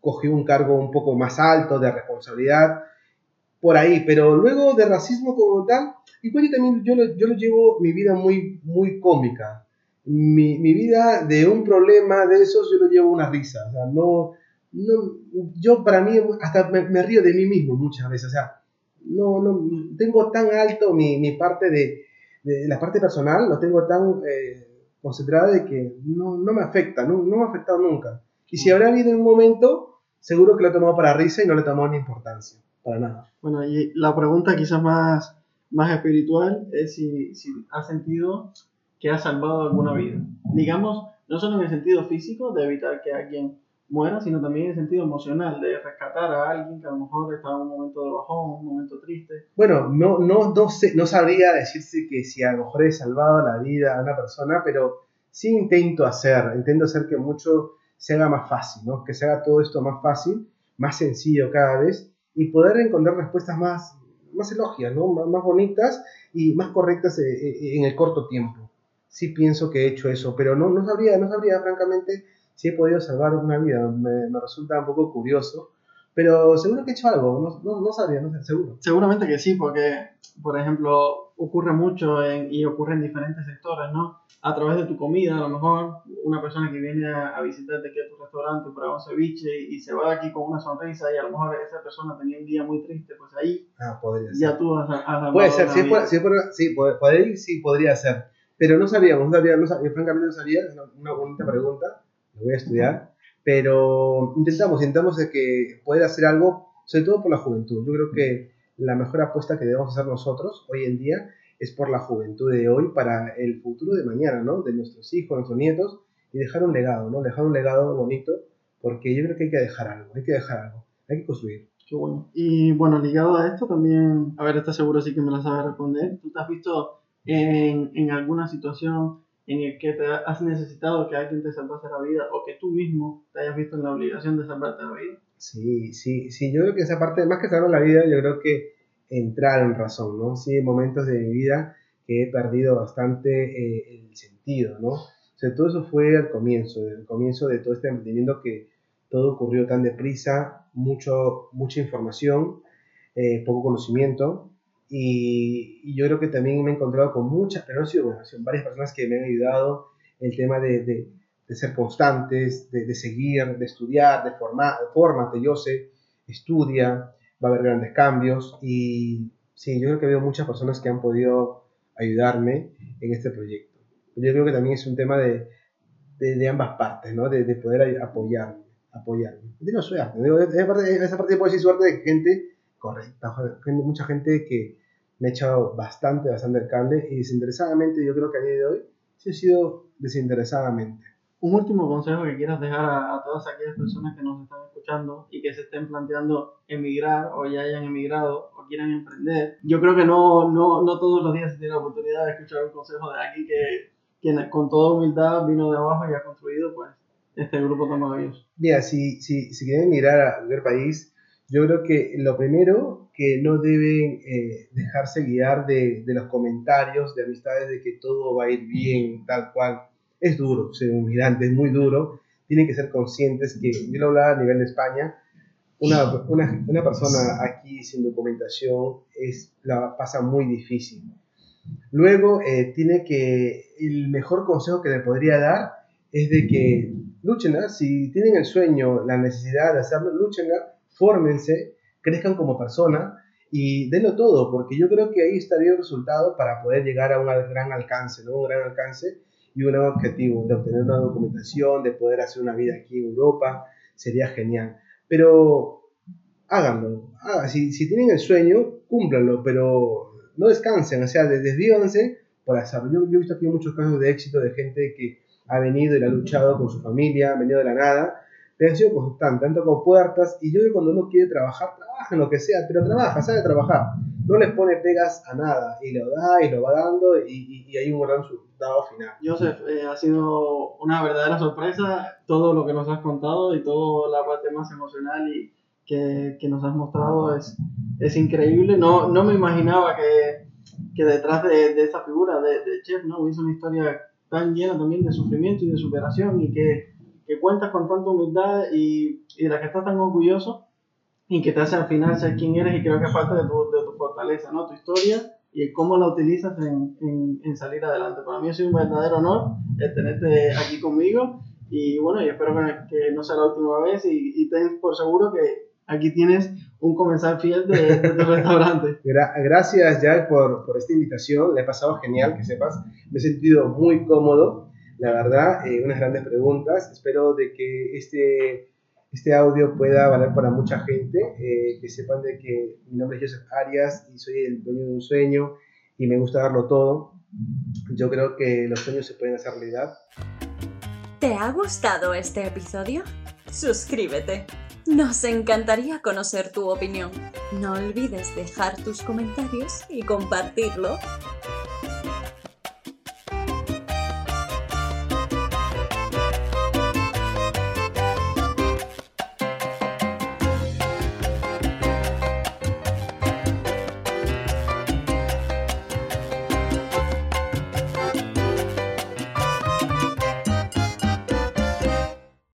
S2: cogió un cargo un poco más alto de responsabilidad, por ahí, pero luego de racismo como tal, igual yo también yo lo, yo lo llevo mi vida muy, muy cómica. Mi, mi, vida de un problema de esos yo lo llevo una risa, o sea, no, no yo para mí hasta me, me, río de mí mismo muchas veces, o sea, no, no, tengo tan alto mi, mi parte de, de, la parte personal, lo tengo tan... Eh, concentrada de que no, no me afecta, no, no, me ha afectado nunca. Y si habrá habido un momento, seguro que lo he tomado para risa y no le tomado ni importancia, para nada.
S1: Bueno, y la pregunta quizás más, más espiritual es si, si has sentido que has salvado alguna vida. Digamos, no solo en el sentido físico, de evitar que alguien muera, sino también en el sentido emocional, de rescatar a alguien que a lo mejor estaba en un momento de bajón, un momento triste.
S2: Bueno, no, no, no, sé, no sabría decirse que si a lo mejor he salvado la vida a una persona, pero sí intento hacer, intento hacer que mucho se haga más fácil, ¿no? que se haga todo esto más fácil, más sencillo cada vez y poder encontrar respuestas más, más elogias, ¿no? más, más bonitas y más correctas eh, eh, en el corto tiempo. Sí pienso que he hecho eso, pero no, no sabría, no sabría francamente si he podido salvar una vida. Me, me, resulta un poco curioso, pero seguro que he hecho algo, no, no, no sabría, no sé, seguro.
S1: Seguramente que sí, porque, por ejemplo, ocurre mucho en, y ocurre en diferentes sectores, ¿no? A través de tu comida, a lo mejor una persona que viene a, a visitarte aquí a tu restaurante, para un ceviche y se va de aquí con una sonrisa y a lo mejor esa persona tenía un día muy triste, pues ahí
S2: ah, podría
S1: ya
S2: ser.
S1: tú has, has
S2: Puede ser, si, por, si, por, sí, puede, sí, podría ser. Pero no sabíamos, no sabía, no sabía, francamente no sabía, es una bonita pregunta lo voy a estudiar, pero intentamos, intentamos de que poder hacer algo, sobre todo por la juventud. Yo creo que la mejor apuesta que debemos hacer nosotros hoy en día es por la juventud de hoy para el futuro de mañana, ¿no? De nuestros hijos, nuestros nietos, y dejar un legado, ¿no? Dejar un legado bonito, porque yo creo que hay que dejar algo, hay que dejar algo, hay que construir.
S1: Qué bueno. Y bueno, ligado a esto también, a ver, estás seguro sí que me lo sabes responder. ¿Tú te has visto en, en alguna situación en el que te has necesitado que alguien te salvase la vida o que tú mismo te hayas visto en la obligación de salvarte la vida?
S2: Sí, sí, sí, yo creo que esa parte, más que salvar la vida, yo creo que entrar en razón, ¿no? Sí, hay momentos de mi vida que he perdido bastante eh, el sentido, ¿no? O sea, todo eso fue al comienzo, el comienzo de todo este emprendimiento que todo ocurrió tan deprisa, mucho, mucha información, eh, poco conocimiento, y, y, yo creo que también me he encontrado con muchas, pero no sido varias personas que me han ayudado el tema de, de, de ser constantes, de, de, seguir, de estudiar, de formar, fórmate, yo sé, estudia, va a haber grandes cambios y sí, yo creo que habido muchas personas que han podido ayudarme en este proyecto. Yo creo que también es un tema de, ambas partes, ¿no? De, poder apoyarme, apoyarme. Suerte, esa parte, esa parte puede decir suerte de gente correcta, mucha gente que me ha echado bastante, bastante el cable y desinteresadamente yo creo que a día de hoy sí ha sido desinteresadamente.
S1: Un último consejo que quieras dejar a, todas aquellas personas que nos están escuchando y que se estén planteando emigrar o ya hayan emigrado o quieran emprender. Yo creo que no, no, no todos los días se tiene la oportunidad de escuchar un consejo de alguien que, que con toda humildad vino de abajo y ha construido pues este grupo tan maravilloso.
S2: Mira, si, si, si quieren emigrar a cualquier país, yo creo que lo primero que no deben eh, dejarse guiar de, los comentarios de amistades de que todo va a ir bien, tal cual. Es duro ser un migrante, es muy duro. Tienen que ser conscientes que, yo lo hablaba a nivel de España, una, una, persona aquí sin documentación es, la pasa muy difícil. Luego, eh, tiene que, el mejor consejo que le podría dar es de que luchen, si tienen el sueño, la necesidad de hacerlo, luchen fórmense, crezcan como persona y denlo todo, porque yo creo que ahí estaría el resultado para poder llegar a un gran alcance, ¿no? Un gran alcance y un gran objetivo de obtener una documentación, de poder hacer una vida aquí en Europa, sería genial. Pero háganlo, si, si, tienen el sueño, cúmplanlo, pero no descansen, o sea, desvívanse por hacerlo. Yo, yo, he visto aquí muchos casos de éxito de gente que ha venido y ha luchado con su familia, ha venido de la nada, ha sido constante, tanto con puertas, y yo que cuando uno quiere trabajar, trabaja en lo que sea, pero trabaja, sabe trabajar, no les pone pegas a nada, y lo da, y lo va dando, y, y, hay un gran resultado final.
S1: Joseph, eh, ha sido una verdadera sorpresa todo lo que nos has contado y toda la parte más emocional y que, que nos has mostrado es, es increíble, no, no me imaginaba que, que detrás de, de, esa figura de, de Chef, ¿no? Hubiese una historia tan llena también de sufrimiento y de superación y que que cuentas con tanta humildad y, y de la que estás tan orgulloso y que te hace al final ser quien eres y creo que parte de tu, de tu fortaleza, ¿no? Tu historia y cómo la utilizas en, en, en, salir adelante. Para mí ha sido un verdadero honor el tenerte aquí conmigo y bueno, y espero que, no sea la última vez y, y ten por seguro que aquí tienes un comensal fiel de, de tu restaurante.
S2: Gracias Jack por, por esta invitación, le he pasado genial, que sepas, me he sentido muy cómodo la verdad, eh, unas grandes preguntas. Espero de que este, este audio pueda valer para mucha gente, eh, que sepan de que mi nombre es Joseph Arias y soy el dueño de un sueño y me gusta darlo todo. Yo creo que los sueños se pueden hacer realidad.
S3: ¿Te ha gustado este episodio? Suscríbete. Nos encantaría conocer tu opinión. No olvides dejar tus comentarios y compartirlo